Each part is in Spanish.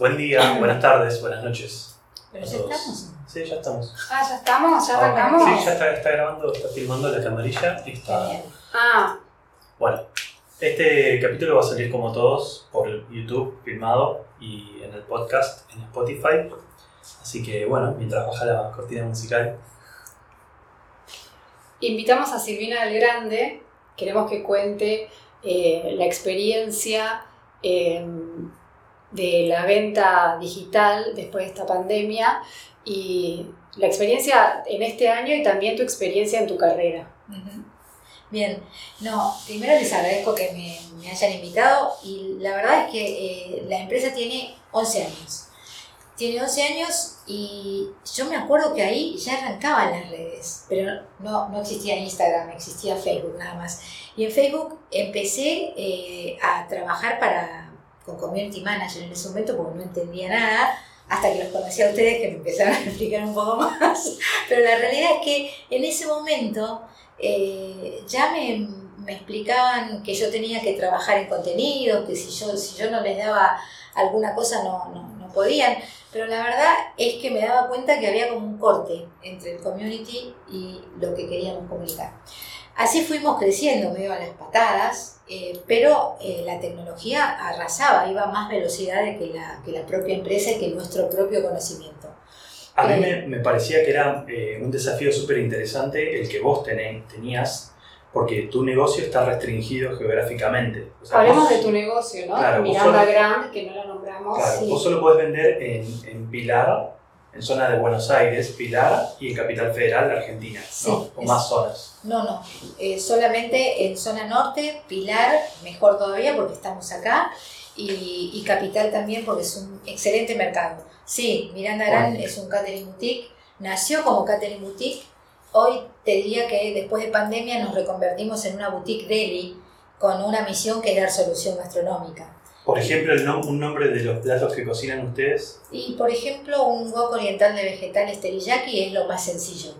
Buen día, buenas tardes, buenas noches. ¿Pero ya todos. estamos? Sí, ya estamos. Ah, ya estamos, ya arrancamos. Sí, ya está, está grabando, está filmando la camarilla y está. Ah, Bueno, este capítulo va a salir como todos por YouTube filmado y en el podcast en Spotify. Así que bueno, mientras baja la cortina musical. invitamos a Silvina del Grande. Queremos que cuente eh, la experiencia eh, de la venta digital después de esta pandemia y la experiencia en este año y también tu experiencia en tu carrera. Bien, no, primero les agradezco que me, me hayan invitado y la verdad es que eh, la empresa tiene 11 años. Tiene 11 años y yo me acuerdo que ahí ya arrancaban las redes, pero no, no existía Instagram, existía Facebook nada más. Y en Facebook empecé eh, a trabajar para, con Community Manager en ese momento porque no entendía nada, hasta que los conocí a ustedes que me empezaron a explicar un poco más. Pero la realidad es que en ese momento eh, ya me, me explicaban que yo tenía que trabajar en contenido, que si yo, si yo no les daba alguna cosa no, no, no podían. Pero la verdad es que me daba cuenta que había como un corte entre el community y lo que queríamos comunicar. Así fuimos creciendo medio a las patadas, eh, pero eh, la tecnología arrasaba, iba a más velocidad de que la, que la propia empresa y que nuestro propio conocimiento. A mí Eh. me, me parecía que era eh, un desafío súper interesante el que vos tené- tenías, porque tu negocio está restringido geográficamente. O sea, Hablemos vos- de tu negocio, ¿no? Claro, Miranda solo- Grand, que no la nombramos. Claro, Sí. vos solo podés vender en, en Pilar, en zona de Buenos Aires, Pilar y en Capital Federal, Argentina, Sí, ¿no? O es- más zonas. No, no, eh, solamente en zona norte, Pilar, mejor todavía porque estamos acá, y, y Capital también porque es un excelente mercado. Sí, Miranda Gran Bueno. es un catering boutique, nació como catering boutique, hoy te diría que después de pandemia nos reconvertimos en una boutique deli con una misión que es dar solución gastronómica. Por ejemplo, el nom- un nombre de los platos que cocinan ustedes. Y por ejemplo, un wok oriental de vegetales teriyaki es lo más sencillo.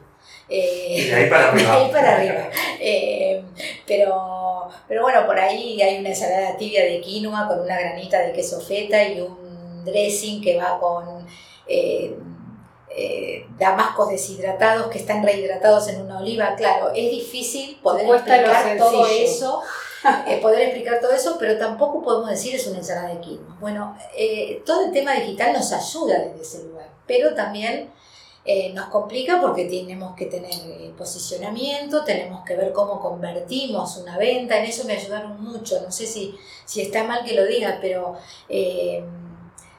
Eh, de ahí para de arriba. ahí para arriba. Eh, pero, pero bueno, por ahí hay una ensalada tibia de quinoa con una granita de queso feta y un dressing que va con eh, eh, damascos deshidratados que están rehidratados en una oliva. Claro, es difícil poder Cuesta explicar todo eso. eh, poder explicar todo eso, pero tampoco podemos decir es una ensalada de quinoa. Bueno, eh, todo el tema digital nos ayuda desde ese lugar, pero también eh, nos complica porque tenemos que tener eh, posicionamiento, tenemos que ver cómo convertimos una venta, en eso me ayudaron mucho, no sé si, si está mal que lo diga, pero eh,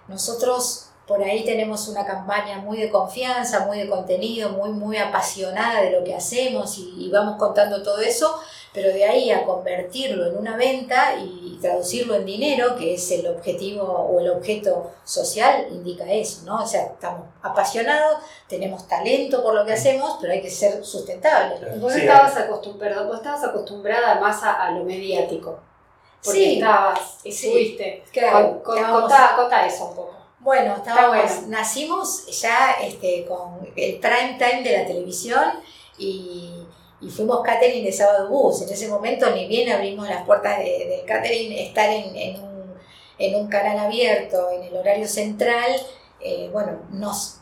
nosotros por ahí tenemos una campaña muy de confianza, muy de contenido, muy, muy apasionada de lo que hacemos y, y vamos contando todo eso, pero de ahí a convertirlo en una venta y traducirlo en dinero, que es el objetivo o el objeto social, indica eso, ¿no? O sea, estamos apasionados, tenemos talento por lo que hacemos, pero hay que ser sustentables. Vos, Sí, estabas acostum- perdón, vos estabas acostumbrada más a, a lo mediático. Porque Sí. estabas, Sí. estuviste. Claro, Con- con- estábamos- contá, contá eso un poco. Bueno, estábamos, bueno. nacimos ya este, con el prime time de la televisión y, y fuimos catering de sábado bus. En ese momento ni bien abrimos las puertas de- catering, estar en, en un, en un canal abierto, en el horario central, eh, bueno, nos,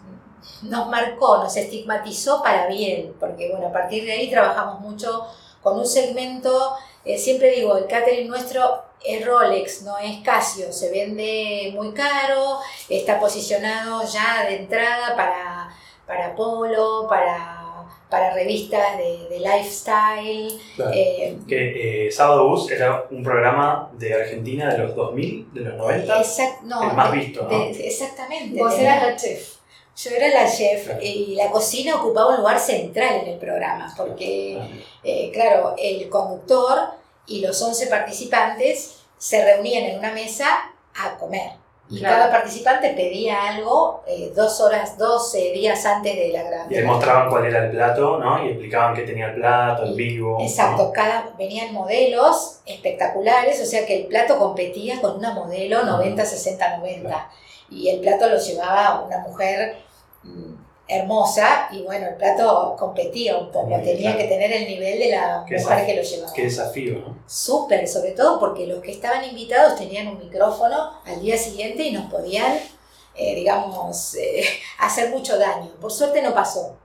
nos marcó, nos estigmatizó para bien, porque bueno, a partir de ahí trabajamos mucho con un segmento, eh, siempre digo, el catering nuestro es Rolex, no es Casio, se vende muy caro, está posicionado ya de entrada para, para polo, para, para revistas de, de lifestyle. eh, Que eh, Sábado Bus era un programa de Argentina de los 2000, de los 90. exact- no, el más de- visto, ¿no? de- exactamente. Vos eras la chef. Yo era la chef Claro. y la cocina ocupaba un lugar central en el programa, porque, eh, claro, el conductor y los 11 participantes se reunían en una mesa a comer. Y Claro. cada participante pedía algo eh, dos horas, 12 días antes de la Y grabación. ahí mostraban cuál era el plato, ¿no? Y explicaban qué tenía el plato, Y- vivo. ¿no? Exacto, cada, venían modelos espectaculares, o sea que el plato competía con una modelo 90, 60, 90. Y el plato lo llevaba una mujer mm, hermosa y bueno, el plato competía un poco, Muy tenía claro. que tener el nivel de la Qué mujer que lo llevaba. Qué desafío, ¿no? Súper, sobre todo porque los que estaban invitados tenían un micrófono al día siguiente y nos podían eh, digamos, eh, hacer mucho daño. Por suerte no pasó,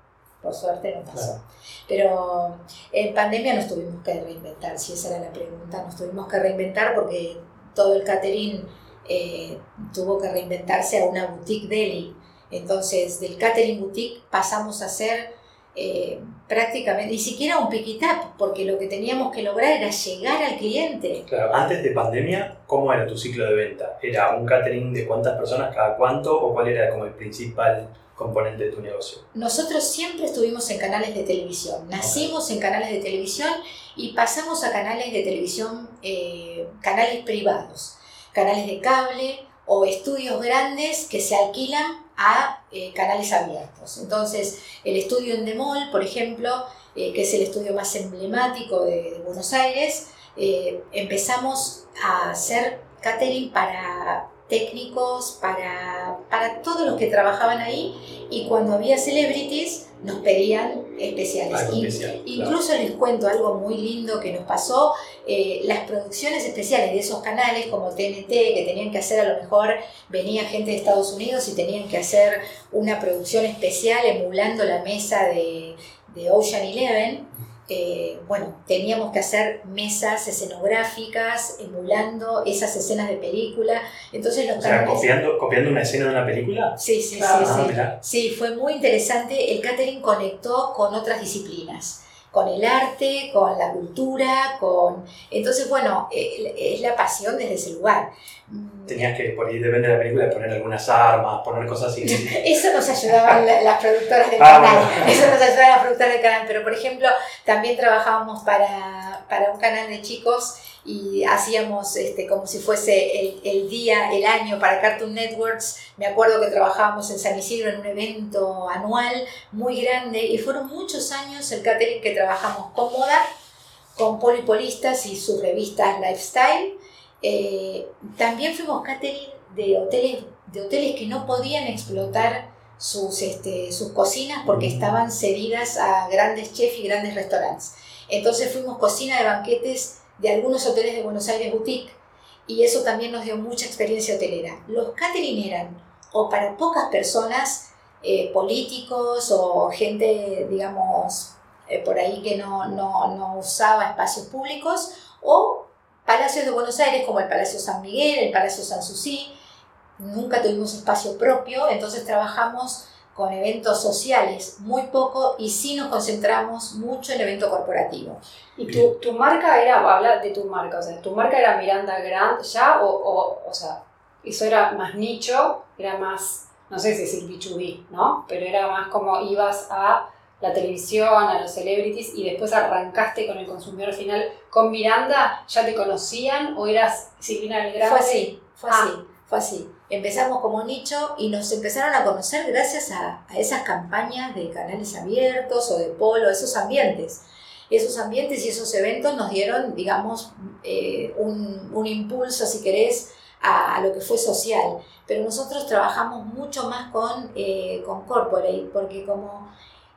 por suerte no pasó. Pero en pandemia nos tuvimos que reinventar, si esa era la pregunta, nos tuvimos que reinventar porque todo el catering eh, tuvo que reinventarse a una boutique deli. Entonces, del catering boutique pasamos a ser eh, prácticamente, ni siquiera un pick it up, porque lo que teníamos que lograr era llegar al cliente. Claro, antes de pandemia, ¿cómo era tu ciclo de venta? ¿Era un catering de cuántas personas cada cuánto o cuál era como el principal componente de tu negocio? Nosotros siempre estuvimos en canales de televisión, nacimos en canales de televisión y pasamos a canales de televisión, eh, canales privados, canales de cable o estudios grandes que se alquilan a eh, canales abiertos. Entonces, el estudio en Demol, por ejemplo, eh, que es el estudio más emblemático de, Buenos Aires, eh, empezamos a hacer catering para técnicos, para, para todos los que trabajaban ahí y cuando había celebrities nos pedían especiales. Especial, incluso les cuento algo muy lindo que nos pasó, eh, las producciones especiales de esos canales como TNT, que tenían que hacer a lo mejor, venía gente de Estados Unidos y tenían que hacer una producción especial emulando la mesa de, de Ocean Eleven. Eh, bueno, teníamos que hacer mesas escenográficas emulando esas escenas de película. Entonces los O sea, copiando, copiando una escena de una película. Sí, sí, Ah, sí, Ah. Sí, fue muy interesante. El catering conectó con otras disciplinas, con el arte, con la cultura, con... Entonces, bueno, eh, es la pasión desde ese lugar. Mm, Tenías que, por ahí depende de la película, poner algunas armas, poner cosas así. Eso nos ayudaban la- las productoras del Ah, canal. bueno. Eso nos ayudaban las productoras del canal. Pero, por ejemplo, también trabajábamos para, para un canal de chicos y hacíamos este, como si fuese el, el día, el año para Cartoon Networks. Me acuerdo que trabajábamos en San Isidro en un evento anual muy grande y fueron muchos años el catering que trabajamos con moda, con polipolistas y sus revistas Lifestyle. Eh, también fuimos catering de hoteles, de hoteles que no podían explotar sus, este, sus cocinas porque estaban cedidas a grandes chefs y grandes restaurantes. Entonces fuimos cocina de banquetes de algunos hoteles de Buenos Aires Boutique y eso también nos dio mucha experiencia hotelera. Los catering eran o para pocas personas, eh, políticos o gente, digamos, eh, por ahí que no, no, no usaba espacios públicos, o palacios de Buenos Aires como el Palacio San Miguel, el Palacio Sanssouci. Nunca tuvimos espacio propio, entonces trabajamos con eventos sociales muy poco y sí nos concentramos mucho en evento corporativo. ¿Y tu, tu marca era, habla de tu marca, o sea, tu marca era Miranda Grant ya o, o, o sea, eso era más nicho, era más, no sé si decir B2B, ¿no? Pero era más como ibas a la televisión, a los celebrities y después arrancaste con el consumidor final. ¿Con Miranda ya te conocían o eras Silvina del Grande? Fue así, fue Ah. así, fue así. Empezamos como nicho y nos empezaron a conocer gracias a, esas campañas de canales abiertos o de polo, esos ambientes. Esos ambientes y esos eventos nos dieron, digamos, eh, un, un impulso, si querés, a, a lo que fue social. Pero nosotros trabajamos mucho más con, eh, con corporate, porque como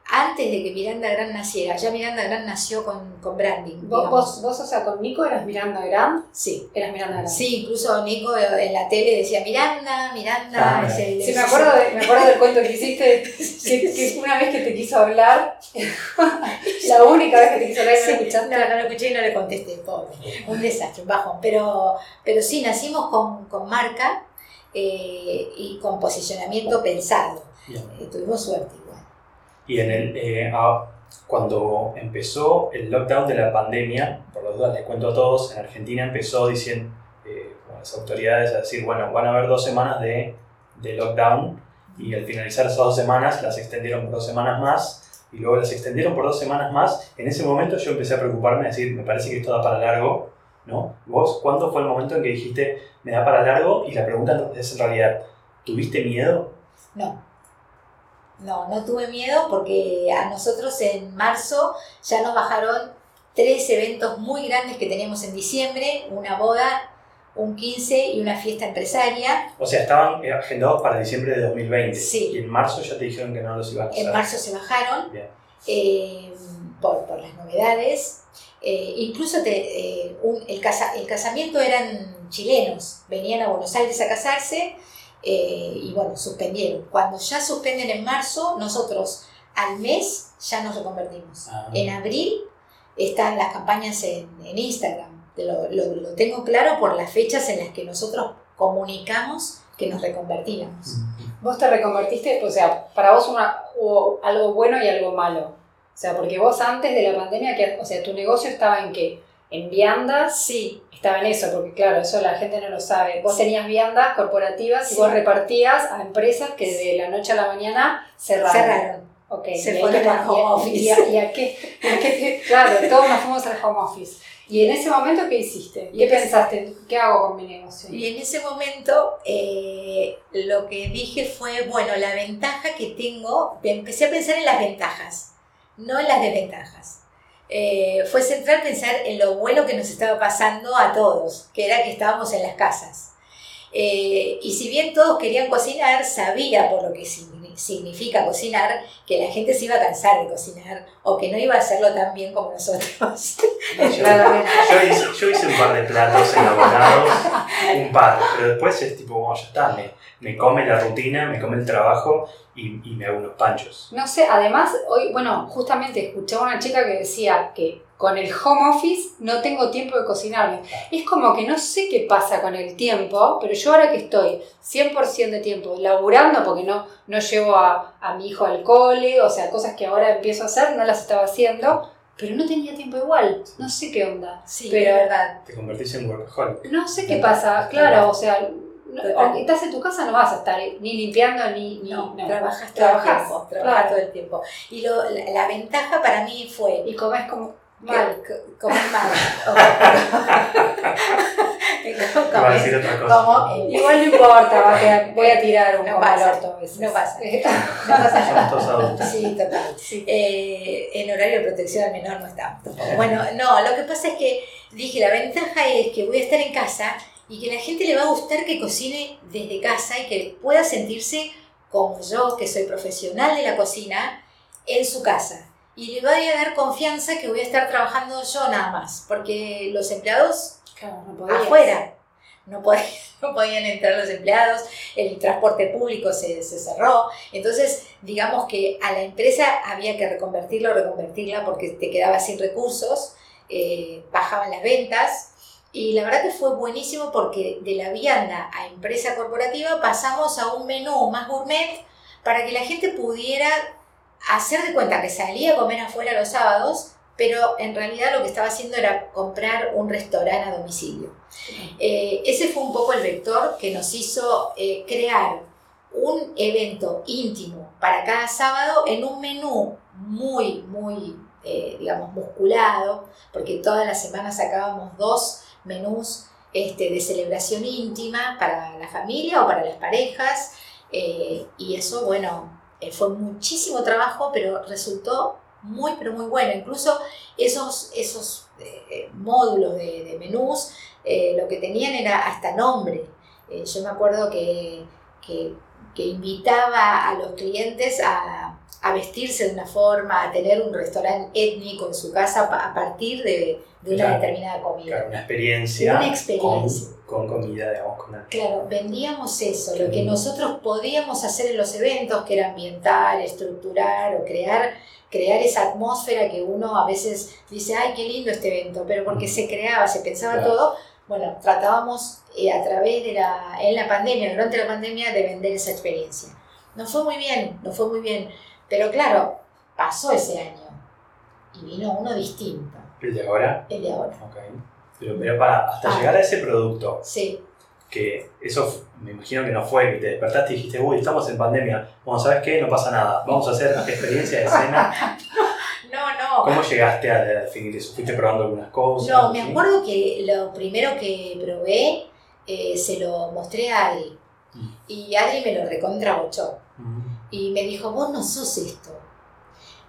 antes de que Miranda Gran naciera, ya Miranda Gran nació con, con branding. ¿Vos, vos, vos, o sea, con Nico eras Miranda Grant, Sí, eras Miranda Grant. Sí, incluso Nico en la tele decía Miranda, Miranda. Ah, ese- Sí, me acuerdo, de- me acuerdo del cuento que hiciste, que, que una vez que te quiso hablar, la única vez que te quiso hablar no Sí, lo escuchaste. no, no lo escuché y no le contesté, pobre. Un desastre, un bajón. Pero, pero sí, nacimos con, con marca eh, y con posicionamiento pensado. Eh, tuvimos suerte. Y en el, eh, cuando empezó el lockdown de la pandemia, por las dudas les cuento a todos, en Argentina empezó diciendo eh, las autoridades a decir, bueno, van a haber dos semanas de, de lockdown y al finalizar esas dos semanas las extendieron por dos semanas más y luego las extendieron por dos semanas más. En ese momento yo empecé a preocuparme, a decir, me parece que esto da para largo, ¿no? ¿Vos cuándo fue el momento en que dijiste, me da para largo? Y la pregunta es en realidad, ¿tuviste miedo? No. No, no tuve miedo porque a nosotros en marzo ya nos bajaron tres eventos muy grandes que teníamos en diciembre, una boda, un 15 y una fiesta empresaria. O sea, estaban agendados para diciembre de 2020. Sí. Y en marzo ya te dijeron que no los iban a hacer. En marzo se bajaron eh, por, por las novedades. Eh, incluso te- eh, un- el, casa- el casamiento eran chilenos, venían a Buenos Aires a casarse, eh, y bueno, suspendieron. Cuando ya suspenden en marzo, nosotros al mes ya nos reconvertimos. Ah. En abril están las campañas en, en Instagram. Lo, lo- lo tengo claro por las fechas en las que nosotros comunicamos que nos reconvertíamos. Vos te reconvertiste, o sea, para vos una, hubo algo bueno y algo malo. O sea, porque vos antes de la pandemia, que, o sea, tu negocio estaba en qué? En viandas, Sí, estaba en eso, porque claro, eso la gente no lo sabe. Vos tenías viandas corporativas y Sí. vos repartías a empresas que de la noche a la mañana cerraron. cerraron. Ok, Se y fueron al home y a- office. Y a, y a qué, y qué claro, todos nos fuimos al home office. ¿Y en ese momento qué hiciste? Y ¿Qué ese- pensaste? ¿Qué hago con mi negocio? Y en ese momento eh, lo que dije fue, bueno, la ventaja que tengo, empecé a pensar en las ventajas, no en las desventajas. Eh, fue central pensar en lo bueno que nos estaba pasando a todos, que era que estábamos en las casas. Eh, y si bien todos querían cocinar, sabía por lo que signi- significa cocinar, que la gente se iba a cansar de cocinar o que no iba a hacerlo tan bien como nosotros. Yo, hice, yo hice un par de platos elaborados, un par, pero después es tipo, bueno, ya está, me, me come la rutina, me come el trabajo y, y me hago unos panchos. No sé, además, hoy, bueno, justamente escuchaba una chica que decía que con el home office no tengo tiempo de cocinarme. Es como que no sé qué pasa con el tiempo, pero yo ahora que estoy 100% de tiempo laburando, porque no, no llevo a, a mi hijo al cole, o sea, cosas que ahora empiezo a hacer, no las estaba haciendo, pero no tenía tiempo igual. No sé qué onda. Sí, Pero- de verdad. Te convertís en workaholic. No sé qué pasa, claro, o sea, aunque estás en tu casa no vas a estar ni limpiando ni... ni No, no. trabajas todo el tiempo. Trabajas claro. todo el tiempo. Y lo, la, la ventaja para mí fue Y comes como mal. comer mal. Decir otra cosa. como Igual no importa, va a quedar- voy a tirar un No poco pasa, al orto a veces. no pasa. no pasa nada. todos adultos. Sí, total. Eh, en horario de protección al menor no estamos. tampoco. Bueno, no, lo que pasa es que dije, la ventaja es que voy a estar en casa y que la gente le va a gustar que cocine desde casa y que pueda sentirse como yo, que soy profesional de la cocina, en su casa. Y le voy a dar confianza que voy a estar trabajando yo nada más, porque los empleados Claro, no afuera. No podían, no podían entrar los empleados, el transporte público se, se cerró. Entonces, digamos que a la empresa había que reconvertirlo, reconvertirla porque te quedabas sin recursos, eh, bajaban las ventas. Y la verdad que fue buenísimo porque de la vianda a empresa corporativa pasamos a un menú más gourmet para que la gente pudiera hacer de cuenta que salía a comer afuera los sábados, pero en realidad lo que estaba haciendo era comprar un restaurante a domicilio. Eh, ese fue un poco el vector que nos hizo eh, crear un evento íntimo para cada sábado en un menú muy, muy, eh, digamos, musculado, porque todas las semanas sacábamos dos menús este, de celebración íntima para la familia o para las parejas, y eso, bueno, fue muchísimo trabajo, pero resultó muy, pero muy bueno. Incluso esos, esos eh, módulos de, menús, eh, lo que tenían era hasta nombre. Eh, yo me acuerdo que, que invitaba a los clientes a, a vestirse de una forma, a tener un restaurante étnico en su casa a partir de, de una Claro. determinada comida. Claro, una experiencia. Una experiencia. Con, con comida, digamos, con Claro, vendíamos eso, lo que nosotros podíamos hacer en los eventos, que era ambientar, estructurar o crear, crear esa atmósfera que uno a veces dice, ay, qué lindo este evento, pero porque se creaba, se pensaba Claro. todo, bueno, tratábamos eh, a través de la, en la pandemia, durante la pandemia, de vender esa experiencia. Nos fue muy bien, nos fue muy bien, pero claro, pasó ese año y vino uno distinto, el de ahora. el de ahora. Pero, pero para, hasta Ah. llegar a ese producto, Sí, que eso me imagino que no fue que te despertaste y dijiste, uy, estamos en pandemia, bueno, ¿sabes qué? No pasa nada, vamos a hacer experiencia de escena. no, no. ¿Cómo llegaste a definir eso? ¿Fuiste probando algunas cosas? No, me acuerdo que lo primero que probé eh, se lo mostré a Adri. Mm. Y Adri me lo recontrabochó. Y me dijo, vos no sos esto.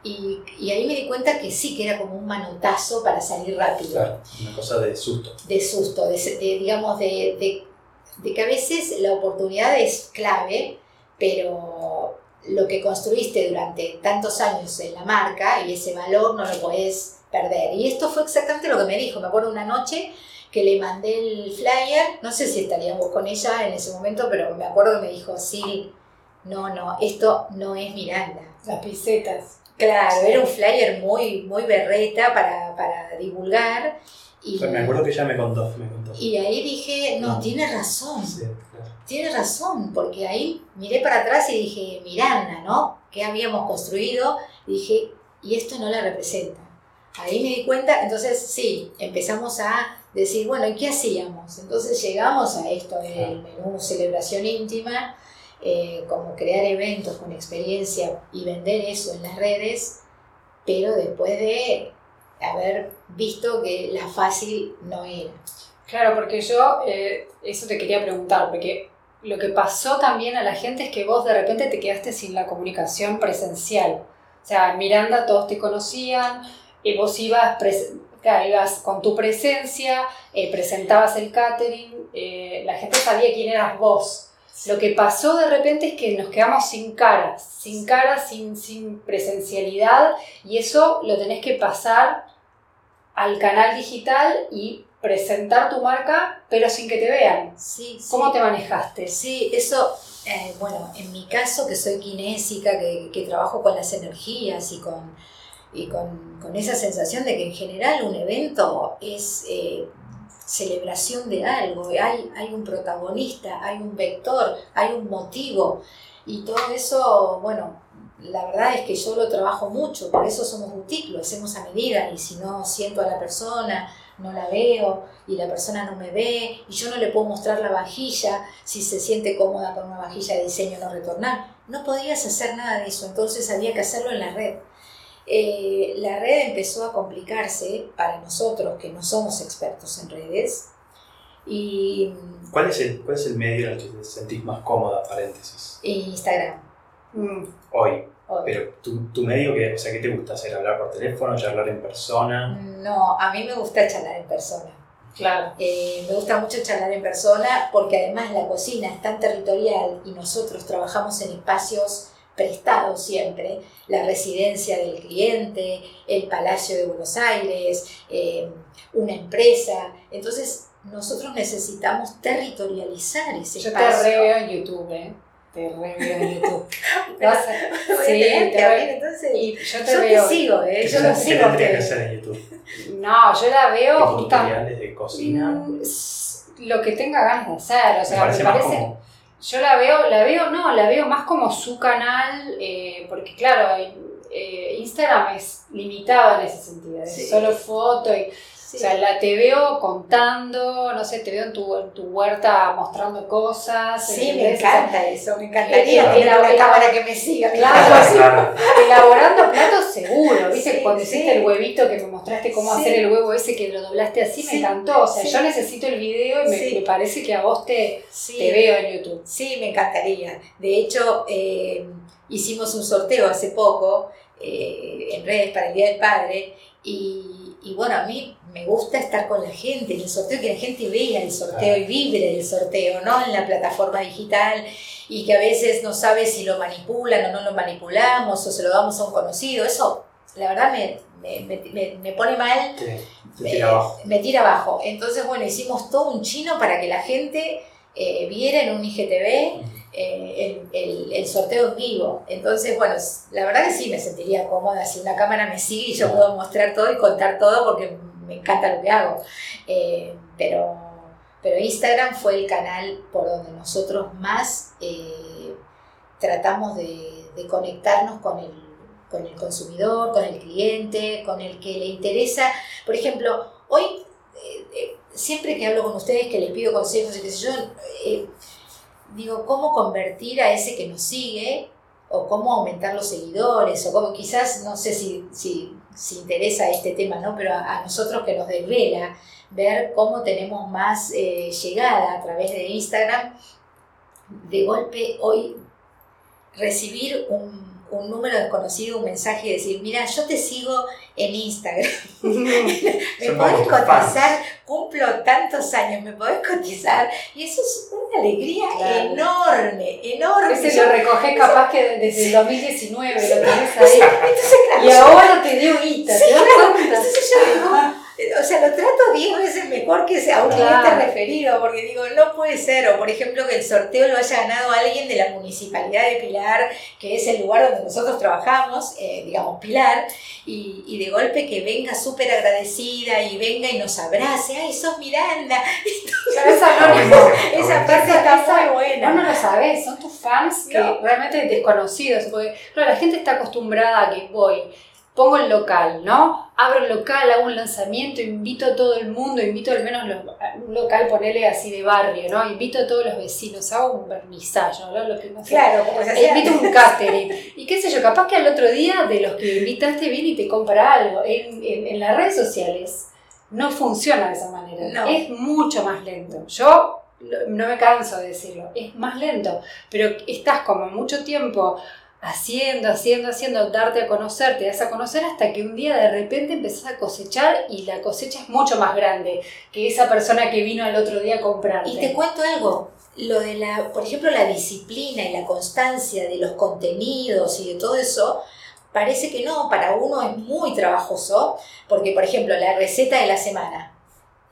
Y, y ahí me di cuenta que sí, que era como un manotazo para salir rápido. Claro, una cosa de susto. De susto, de, de, digamos, de, de, de que a veces la oportunidad es clave, pero lo que construiste durante tantos años en la marca y ese valor no lo podés perder. Y esto fue exactamente lo que me dijo. Me acuerdo una noche que le mandé el flyer, no sé si estaríamos con ella en ese momento, pero me acuerdo que me dijo, sí, no, no, esto no es Miranda. Las pisetas. Claro, era un flyer muy, muy berreta para, para divulgar. Y, Me acuerdo que ella me contó, me contó. y ahí dije, no, No. tiene razón. Sí, claro. Tiene razón, porque ahí miré para atrás y dije, Miranda, ¿no? ¿Qué habíamos construido? Y dije, y esto no la representa. Ahí me di cuenta, entonces sí, empezamos a decir, bueno, ¿y qué hacíamos? Entonces llegamos a esto del menú celebración íntima, eh, como crear eventos con experiencia y vender eso en las redes, pero después de haber visto que la fácil no era. Claro, porque yo eh, eso te quería preguntar, porque lo que pasó también a la gente es que vos de repente te quedaste sin la comunicación presencial. O sea, Miranda todos te conocían, y vos ibas, claro, con tu presencia, eh, presentabas el catering, eh, la gente sabía quién eras vos. Lo que pasó de repente es que nos quedamos sin caras, sin caras, sin, sin presencialidad, y eso lo tenés que pasar al canal digital y presentar tu marca, pero sin que te vean. Sí, sí. ¿Cómo te manejaste? Sí, eso, eh, bueno, en mi caso que soy kinésica, que, que trabajo con las energías y con, y con, con esa sensación de que en general un evento es eh, celebración de algo, hay, hay un protagonista, hay un vector, hay un motivo y todo eso, bueno, la verdad es que yo lo trabajo mucho, por eso somos boutique, lo hacemos a medida y si no siento a la persona, no la veo y la persona no me ve y yo no le puedo mostrar la vajilla si se siente cómoda con una vajilla de diseño no retornar. No podías hacer nada de eso, entonces había que hacerlo en la red. Eh, la red empezó a complicarse para nosotros que no somos expertos en redes y ¿Cuál es, el, ¿Cuál es el medio en el que te sentís más cómoda, paréntesis? Instagram. Mm, Hoy. Hoy. Pero tu, tu medio, que, o sea, ¿qué te gusta hacer? ¿Hablar por teléfono? ¿Charlar en persona? No, a mí me gusta charlar en persona. claro. Eh, me gusta mucho charlar en persona porque además la cocina es tan territorial y nosotros trabajamos en espacios prestados siempre, la residencia del cliente, el Palacio de Buenos Aires, eh, una empresa. Entonces nosotros necesitamos territorializar ese Yo te espacio. re veo en YouTube, ¿eh? Te re veo en YouTube. Pero Vas a- sí, te abrir, veo- entonces, Y yo te yo veo. te sigo, ¿eh? ¿Qué yo te- lo qué sigo. tendría que hacer en YouTube? No, yo la veo ¿Tipo justamente tutoriales de cocina? Mm, lo que tenga ganas de hacer. O sea, me parece me más parece. Yo la veo, la veo, no, la veo más como su canal, eh, porque claro, eh, Instagram es limitado en ese sentido, es Sí. solo foto y, Sí. o sea, la te veo contando, no sé, te veo en tu, en tu huerta mostrando cosas. Sí, me encanta eso, me encantaría Claro. tener una cámara que me siga. Claro, Claro. Elaborando platos seguro, ¿viste? Sí, Cuando sí. hiciste el huevito que me mostraste cómo Sí. hacer el huevo ese que lo doblaste así, Sí, me encantó. O sea, sí. yo necesito el video y me, Sí. me parece que a vos te, Sí. te veo en YouTube. Sí, me encantaría. De hecho, eh, hicimos un sorteo hace poco eh, en redes para el Día del Padre y, y bueno, a mí me gusta estar con la gente en el sorteo, que la gente vea el sorteo y vibre el sorteo, ¿no? En la plataforma digital y que a veces no sabe si lo manipulan o no lo manipulamos o se lo damos a un conocido. Eso, la verdad, me, me, me- pone mal me, tira abajo. me tira abajo. Entonces, bueno, hicimos todo un chino para que la gente eh, viera en un IGTV eh, el, el- el sorteo en vivo. Entonces, bueno, la verdad que sí me sentiría cómoda si una cámara me sigue y yo puedo mostrar todo y contar todo porque me encanta lo que hago. Eh, pero, pero Instagram fue el canal por donde nosotros más eh, tratamos de, de conectarnos con el, con el consumidor, con el cliente, con el que le interesa. Por ejemplo, hoy, eh, siempre que hablo con ustedes, que les pido consejos y qué sé yo, digo, ¿cómo convertir a ese que nos sigue? O cómo aumentar los seguidores, o cómo quizás, no sé si, si, si interesa este tema, ¿no? Pero a, a nosotros que nos desvela ver cómo tenemos más eh, llegada a través de Instagram, de golpe hoy recibir un, un número desconocido, un mensaje y decir, mira, yo te sigo en Instagram. ¿Me podés cotizar? Cumplo tantos años, ¿me podés cotizar? Y eso es una alegría Claro. enorme, enorme. Ese Yo- lo recoges capaz que desde el 2019, lo tenés ahí. Entonces, claro, Y yo- ahora te dio un hito, ¿te das cuenta? entonces yo digo, o sea, lo trato 10 veces mejor que a un cliente Claro. referido, porque digo, no puede ser. O por ejemplo, que el sorteo lo haya ganado alguien de la municipalidad de Pilar, que es el lugar donde nosotros trabajamos, eh, digamos, Pilar, y, y de golpe que venga súper agradecida y venga y nos abrace, ay, sos Miranda. Pero es anónimo. Esa parte está Esa- muy buena. Vos no lo sabés, son tus fans que realmente desconocidos. Porque claro, la gente está acostumbrada a que voy, pongo el local, ¿no? Abro el local, hago un lanzamiento, invito a todo el mundo, invito al menos los- un local, ponele así de barrio, ¿no? Invito a todos los vecinos, hago un vernizaje, ¿no? Lo que no sé. Claro, como se E hacía. invito un catering. Y qué sé yo, capaz que al otro día de los que invitaste viene y te compra algo. En, en- en las redes sociales no funciona de esa manera. No. Es mucho más lento. Yo no me canso de decirlo, es más lento. Pero estás como mucho tiempo haciendo, haciendo, haciendo, darte a conocer, te das a conocer hasta que un día de repente empezás a cosechar y la cosecha es mucho más grande que esa persona que vino al otro día a comprarte. Y te cuento algo, lo de la, por ejemplo, la disciplina y la constancia de los contenidos y de todo eso, parece que no, para uno es muy trabajoso, porque por ejemplo, la receta de la semana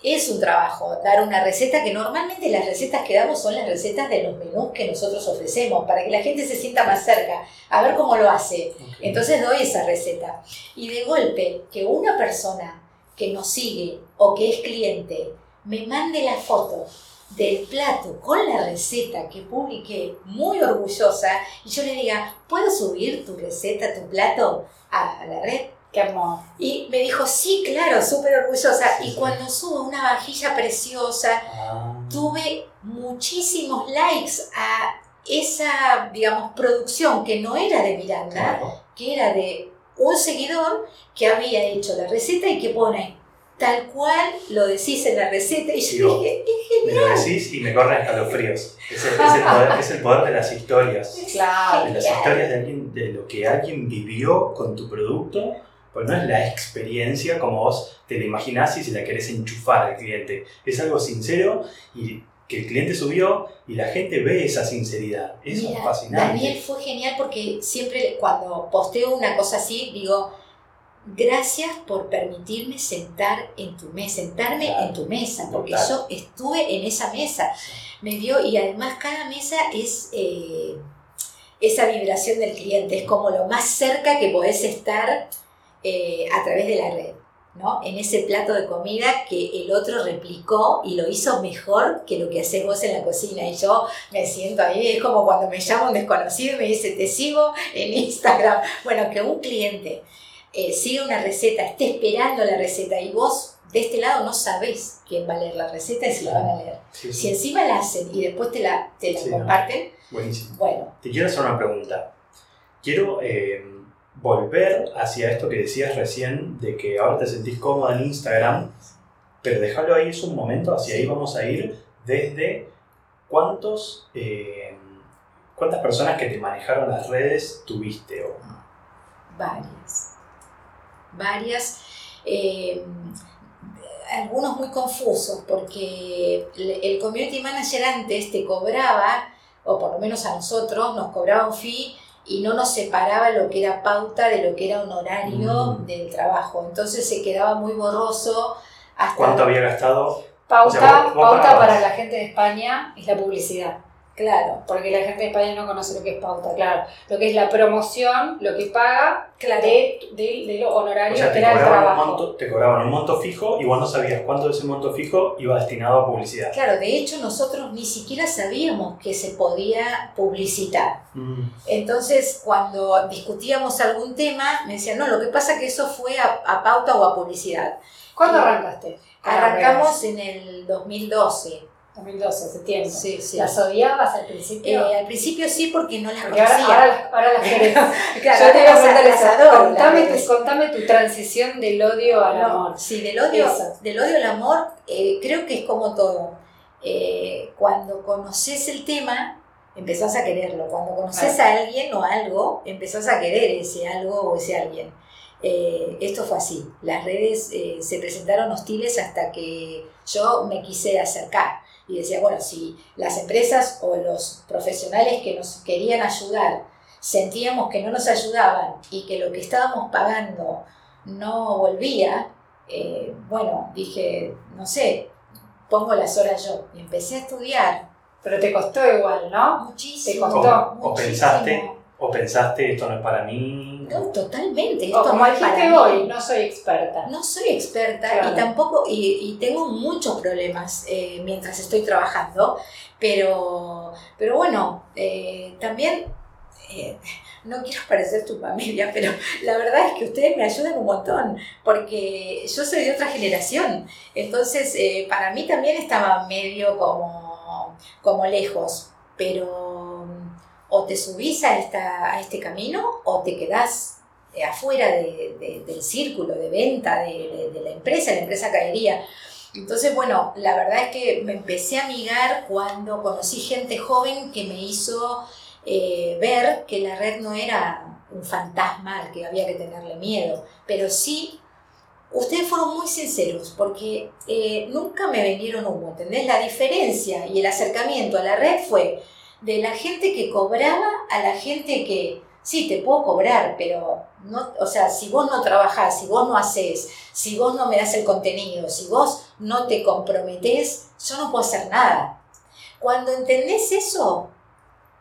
es un trabajo, dar una receta que normalmente las recetas que damos son las recetas de los menús que nosotros ofrecemos, para que la gente se sienta más cerca, a ver cómo lo hace. Entonces doy esa receta. Y de golpe, que una persona que nos sigue o que es cliente me mande la foto del plato con la receta que publiqué, muy orgullosa, y yo le diga, ¿puedo subir tu receta, tu plato a la red? Qué amor. Y me dijo, sí, claro, súper orgullosa. Sí, Y sí. cuando subo una vajilla preciosa, Ah. tuve muchísimos likes a esa, digamos, producción que no era de Miranda, Claro. que era de un seguidor que había hecho la receta y que pone tal cual lo decís en la receta. Y yo Digo, dije, es Me lo decís y me corren escalofríos. Es el, es el poder, es el poder de las historias. Claro. De las Genial. historias de, alguien, de lo que alguien vivió con tu producto. Pues no es la experiencia como vos te la imaginás y si la querés enchufar al cliente. Es algo sincero y que el cliente subió y la gente ve esa sinceridad. Eso Mira, es fascinante. Daniel fue genial porque siempre cuando posteo una cosa así, digo, gracias por permitirme sentar en tu mesa, sentarme Claro, en tu mesa, porque yo estuve en esa mesa. Me dio, y además cada mesa es eh, esa vibración del cliente, es como lo más cerca que podés estar eh, a través de la red. ¿no? En ese plato de comida que el otro replicó y lo hizo mejor que lo que haces vos en la cocina. Y yo me siento ahí, es como cuando me llama un desconocido y me dice, te sigo en Instagram. Bueno, que un cliente eh, siga una receta, esté esperando la receta y vos de este lado no sabés quién va a leer la receta y si la van a leer. Sí, sí. Si encima la hacen y después te la, te la Sí, ¿no? comparten, Buenísimo. bueno, Te quiero hacer una pregunta. Quiero eh, volver hacia esto que decías recién, de que ahora te sentís cómoda en Instagram, pero déjalo ahí es un momento, hacia ahí vamos a ir desde cuántos, eh, cuántas personas que te manejaron las redes tuviste. O, varias. Varias. eh, algunos muy confusos porque el community manager antes te cobraba, o por lo menos a nosotros, nos cobraba un fee y no nos separaba lo que era pauta de lo que era honorario Mm. del trabajo. Entonces se quedaba muy borroso hasta... ¿Cuánto había gastado? Pauta, O sea, vos- vos pauta para la gente de España es la publicidad. Claro, Porque la gente de España no conoce lo que es pauta, claro. Lo que es la promoción, lo que paga claro. de, de, de lo O honorario sea, que te era el cobraban, un trabajo. monto, te cobraban un monto fijo y vos no sabías cuánto de ese monto fijo iba destinado a publicidad. Claro, de hecho nosotros ni siquiera sabíamos que se podía publicitar. Mm. Entonces, cuando discutíamos algún tema, me decían, no, lo que pasa es que eso fue a, a pauta o a publicidad. ¿Cuándo Y- arrancaste? Arrancamos en el 2012. 2012, septiembre. Sí, sí. ¿Las odiabas al principio? Eh, al principio sí, porque no las Porque conocía. ahora, las- ahora las querés. Claro, Yo te iba a preguntar eso. Contame tu, contame tu transición del odio al amor. Sí, del odio, Eso. del odio al amor, eh, creo que es como todo. Eh, cuando conoces el tema, empezás a quererlo. Cuando conoces a alguien o algo, empezás a querer ese algo o ese alguien. Eh, esto fue así. Las redes eh, se presentaron hostiles hasta que yo me quise acercar. Y decía, bueno, si las empresas o los profesionales que nos querían ayudar sentíamos que no nos ayudaban y que lo que estábamos pagando no volvía, eh, bueno, dije, no sé, pongo las horas yo. Y empecé a estudiar. Pero te costó igual, ¿no? Muchísimo. Te costó. O, o pensaste, o pensaste, esto no es para mí. No, totalmente. O esto como no es para dijiste mí. hoy, no soy experta. No soy experta Claro. y tampoco, y, y tengo muchos problemas eh, mientras estoy trabajando, pero, pero bueno, eh, también, eh, no quiero parecer tu familia, pero la verdad es que ustedes me ayudan un montón, porque yo soy de otra generación, entonces eh, para mí también estaba medio como, como lejos, pero o te subís a, esta, a este camino o te quedás eh, afuera de- de- del círculo de venta de la empresa, la empresa caería. Entonces, bueno, la verdad es que me empecé a amigar cuando conocí gente joven que me hizo eh, ver que la red no era un fantasma al que había que tenerle miedo, pero sí, ustedes fueron muy sinceros porque eh, nunca me vendieron humo, ¿entendés? La diferencia y el acercamiento a la red fue de la gente que cobraba a la gente que, sí, te puedo cobrar, pero no, o sea, si vos no trabajás, si vos no haces, si vos no me das el contenido, si vos no te comprometés, yo no puedo hacer nada. Cuando entendés eso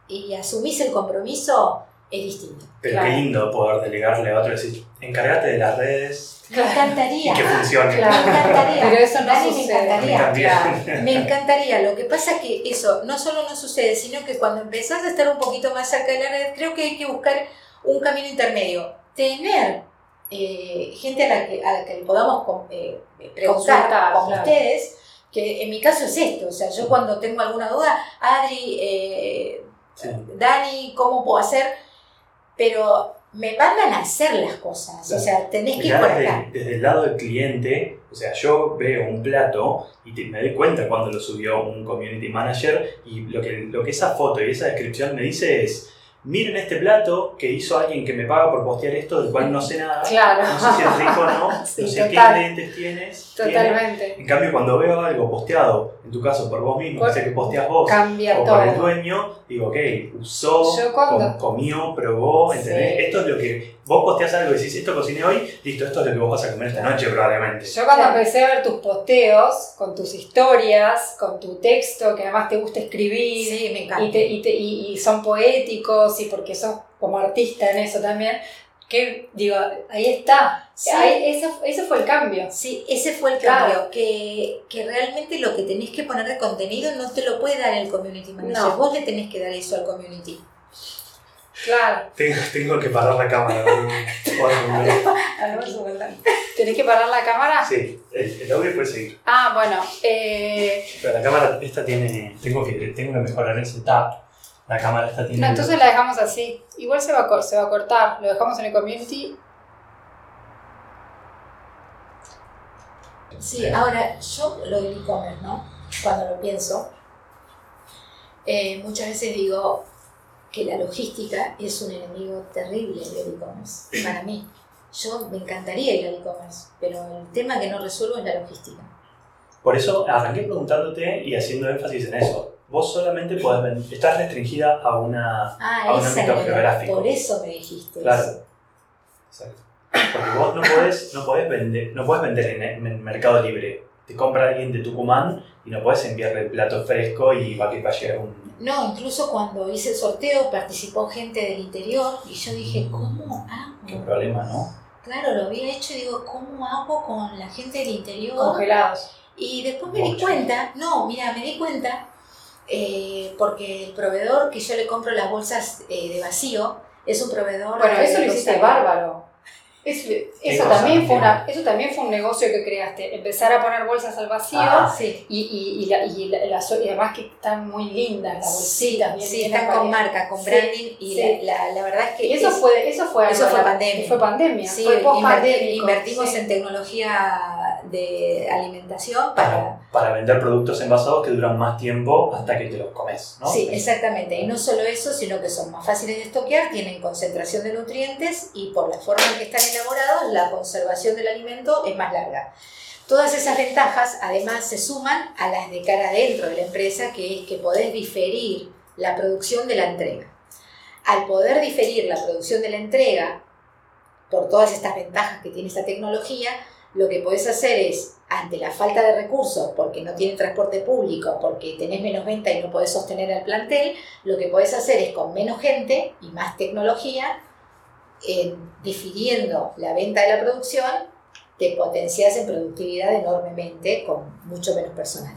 y asumís el compromiso, es distinto. Pero Claro. qué lindo poder delegarle a otro y decir, encárgate de las redes Me encantaría. y que funcione. Claro. Me encantaría. Pero eso no sucede. Me encantaría. Me encantaría. Claro. Me encantaría. Lo que pasa es que eso no solo no sucede, sino que cuando empezás a estar un poquito más cerca de la red, creo que hay que buscar un camino intermedio. Tener eh, gente a la que, a la que le podamos con- eh, preguntar, claro. ustedes, que en mi caso es esto. O sea, yo cuando tengo alguna duda, Adri, eh, Sí. Dani, ¿cómo puedo hacer? Pero me mandan a hacer las cosas. O sea, tenés que ir por desde, acá. desde el lado del cliente, o sea, yo veo un plato y te- me doy cuenta cuando lo subió un community manager y lo que, lo que esa foto y esa descripción me dice es, miren este plato que hizo alguien que me paga por postear esto, del cual no sé nada, Claro. no sé si es rico o no, Sí, no sé qué ingredientes tienes. tiene". Totalmente. En cambio, cuando veo algo posteado, en tu caso por vos mismo, Por- que sé que posteas vos, Cambia o por el todo. dueño, digo, ok, usó, com- comió, probó, ¿entendés? Sí. Esto es lo que vos posteas algo y decís, esto cociné hoy, listo, esto es lo que vos vas a comer esta noche probablemente. Yo cuando Claro. empecé a ver tus posteos, con tus historias, con tu texto, que además te gusta escribir, Sí, me encanta. y, te- y te- y- y son poéticos, y porque sos como artista en eso también, que digo, ahí está. Sí. Ahí, ese, ese fue el cambio. Sí, ese fue el Claro. cambio, que, que realmente lo que tenés que poner de contenido no te lo puede dar el community manager, No. vos le tenés que dar eso al community. Claro. Tengo, tengo que parar la cámara. ¿Tenés que parar la cámara? sí, el, el audio puede seguir. Ah, bueno. eh, Pero la cámara esta tiene, tengo que, tengo que mejorar el setup. La cámara esta tiene... no, entonces la dejamos así. Igual se va, a, se va a cortar. Lo dejamos en el community. Sí, ahora yo lo del e-commerce, ¿no? Cuando lo pienso, eh, muchas veces digo que la logística es un enemigo terrible del e-commerce, para mí. Yo me encantaría ir al e-commerce, pero el tema que no resuelvo es la logística. Por eso arranqué preguntándote y haciendo énfasis en eso. Vos solamente podés vender, estás restringida a una... Ah, A un ámbito geográfico. por eso me dijiste Claro. eso. Exacto. Porque vos no podés, no podés vender, no podés vender en, el- en Mercado Libre. Te compra alguien de Tucumán y no podés enviarle el plato fresco y va, que a llegar un... No, incluso cuando hice el sorteo participó gente del interior y yo dije, ¿cómo Qué hago? problema, ¿no? Claro, lo había hecho y digo, ¿cómo hago con la gente del interior? Congelados. Y después me di cuenta, no, mira, me di cuenta, eh, porque el proveedor que yo le compro las bolsas eh, de vacío es un proveedor... Bueno, eso lo hiciste bárbaro. Eso, también fue una, eso también fue un negocio que creaste. Empezar a poner bolsas al vacío Ah. Sí, y, y, y, la- y la- las- y además que están muy lindas las sí, bolsitas. sí, están con marca, con Sí, branding y sí. La, la, la verdad es que... Y eso es- fue, eso fue, eso algo fue de la- pandemia. Fue pandemia. Sí, fue inverti- post-pandémico. invertimos sí. en tecnología de alimentación para... Para, para vender productos envasados que duran más tiempo hasta que te los comes, ¿no? Sí, exactamente. Y no solo eso, sino que son más fáciles de estoquear, tienen concentración de nutrientes y por la forma en que están elaborados, la conservación del alimento es más larga. Todas esas ventajas además se suman a las de cara adentro de la empresa, que es que podés diferir la producción de la entrega. Al poder diferir la producción de la entrega, por todas estas ventajas que tiene esta tecnología, lo que podés hacer es, ante la falta de recursos, porque no tienen transporte público, porque tenés menos venta y no podés sostener el plantel, lo que podés hacer es con menos gente y más tecnología, eh, difiriendo la venta de la producción, te potencias en productividad enormemente con mucho menos personal.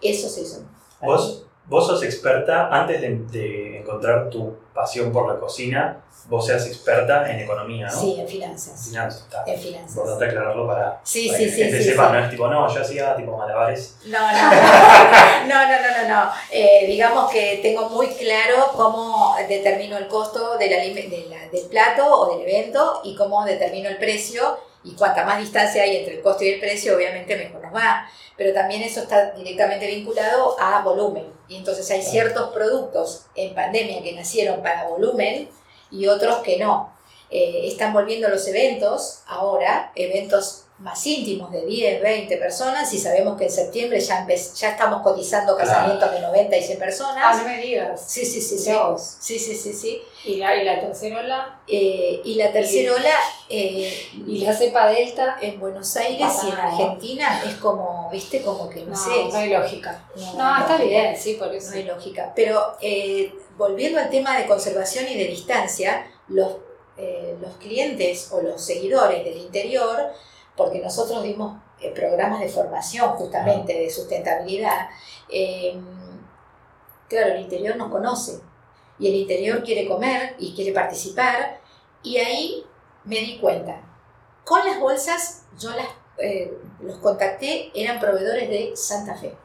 Eso se hizo. ¿Vos, vos sos experta, antes de, de encontrar tu pasión por la cocina, vos seas experta en economía, ¿no? Sí, en finanzas. Finanzas, está. En finanzas. Importante aclararlo para, Sí, para sí, que la sí, gente sepa, sí. no es tipo, no, yo hacía tipo malabares. No, no, no, no, no, no, no. Eh, digamos que tengo muy claro cómo determino el costo del, alime- de la- del plato o del evento y cómo determino el precio y cuanta más distancia hay entre el costo y el precio, obviamente mejor nos va. Pero también eso está directamente vinculado a volumen. Y entonces hay ciertos productos en pandemia que nacieron para volumen y otros que no. Eh, están volviendo los eventos ahora, eventos más íntimos de 10, 20 personas y sabemos que en septiembre ya, ya estamos cotizando Claro. casamientos de 90 y 100 Ah, personas. no me digas. Sí, sí, sí, vos. Sí, sí, sí, sí. Y la, y la tercera ola, Eh, y la tercera ola eh, y la cepa delta, en Buenos Aires y en No. Argentina es como, viste, como que no, no, sé. no hay lógica. no, No, está bien, sí, por eso. No hay lógica. Pero eh, volviendo al tema de conservación y de distancia, los, eh, los clientes o los seguidores del interior, porque nosotros dimos eh, programas de formación justamente de sustentabilidad, eh, claro, el interior nos conoce y el interior quiere comer y quiere participar y ahí me di cuenta. Con las bolsas yo las, eh, los contacté, eran proveedores de Santa Fe.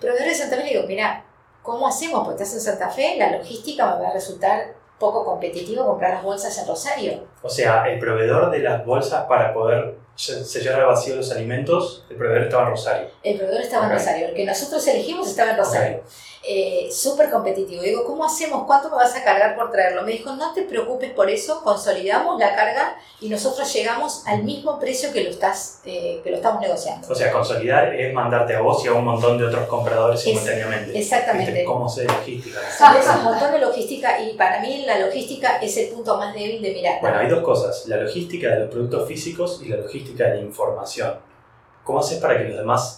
Proveedores de Santa Fe le digo, mira, ¿cómo hacemos? Porque estás en Santa Fe, la logística me va a resultar poco competitivo comprar las bolsas en Rosario. O sea, el proveedor de las bolsas para poder se- sellar al vacío los alimentos, el proveedor estaba en Rosario. El proveedor estaba en Rosario, el que nosotros elegimos estaba en Rosario. Eh, Súper competitivo. Digo, ¿cómo hacemos? ¿Cuánto me vas a cargar por traerlo? Me dijo, no te preocupes por eso, consolidamos la carga y nosotros llegamos al mismo precio que lo, estás, eh, que lo estamos negociando. O sea, consolidar es mandarte a vos y a un montón de otros compradores Es- simultáneamente. exactamente. ¿Viste ¿Cómo se logística? ¿Sabes? Un montón de logística y para mí la logística es el punto más débil de Miranda. Bueno, hay dos cosas, la logística de los productos físicos y la logística de la información. ¿Cómo haces para que los demás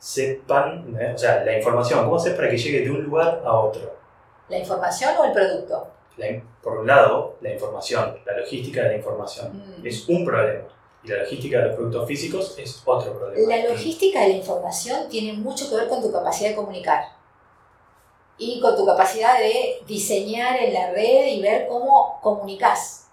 sepan, eh? o sea, la información, cómo haces para que llegue de un lugar a otro? ¿La información o el producto? La por un lado, la información, la logística de la información Mm. es un problema y la logística de los productos físicos es otro problema. La logística de la información tiene mucho que ver con tu capacidad de comunicar y con tu capacidad de diseñar en la red y ver cómo comunicas,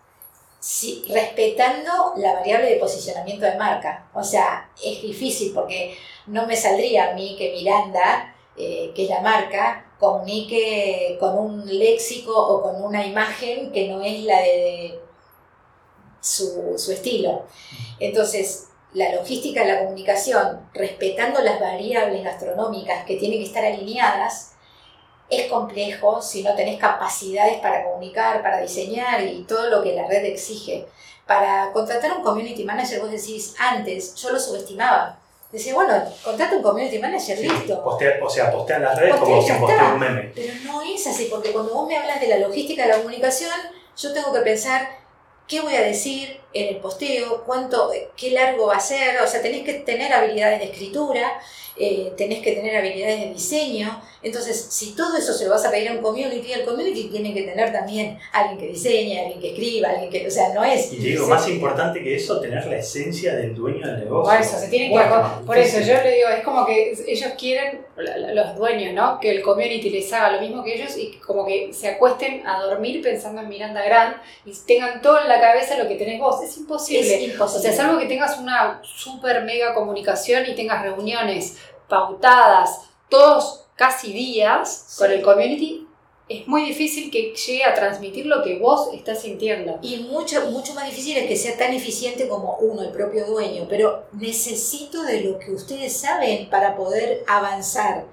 Respetando la variable de posicionamiento de marca. O sea, es difícil porque no me saldría a mí que Miranda, eh, que es la marca, comunique con un léxico o con una imagen que no es la de su, su estilo. Entonces, la logística de la comunicación, respetando las variables gastronómicas que tienen que estar alineadas, es complejo si no tenés capacidades para comunicar, para diseñar y todo lo que la red exige. Para contratar un community manager, vos decís, antes yo lo subestimaba. Decía, bueno, contrata un community manager, Sí, listo. postea- o sea, postea en las redes Postea como y ya quien postea está. un meme. Pero no es así, porque cuando vos me hablas de la logística de la comunicación, yo tengo que pensar qué voy a decir en el posteo, cuánto, qué largo va a ser, o sea, tenés que tener habilidades de escritura, eh, tenés que tener habilidades de diseño. Entonces, si todo eso se lo vas a pedir a un community, el community tiene que tener también alguien que diseñe, alguien que escriba, alguien que, o sea, no es... Y te digo, más importante que eso, tener la esencia del dueño del negocio. Por eso, se tienen que Bueno, Por eso, yo le digo, es como que ellos quieren, los dueños, ¿no? Que el community les haga lo mismo que ellos y como que se acuesten a dormir pensando en Miranda Grand y tengan todo en la cabeza lo que tenés vos. Es imposible. Es O imposible. sea, salvo que tengas una super mega comunicación y tengas reuniones pautadas todos casi días con Sí. el community, es muy difícil que llegue a transmitir lo que vos estás sintiendo. Y mucho, mucho más difícil es que sea tan eficiente como uno, el propio dueño, pero necesito de lo que ustedes saben para poder avanzar,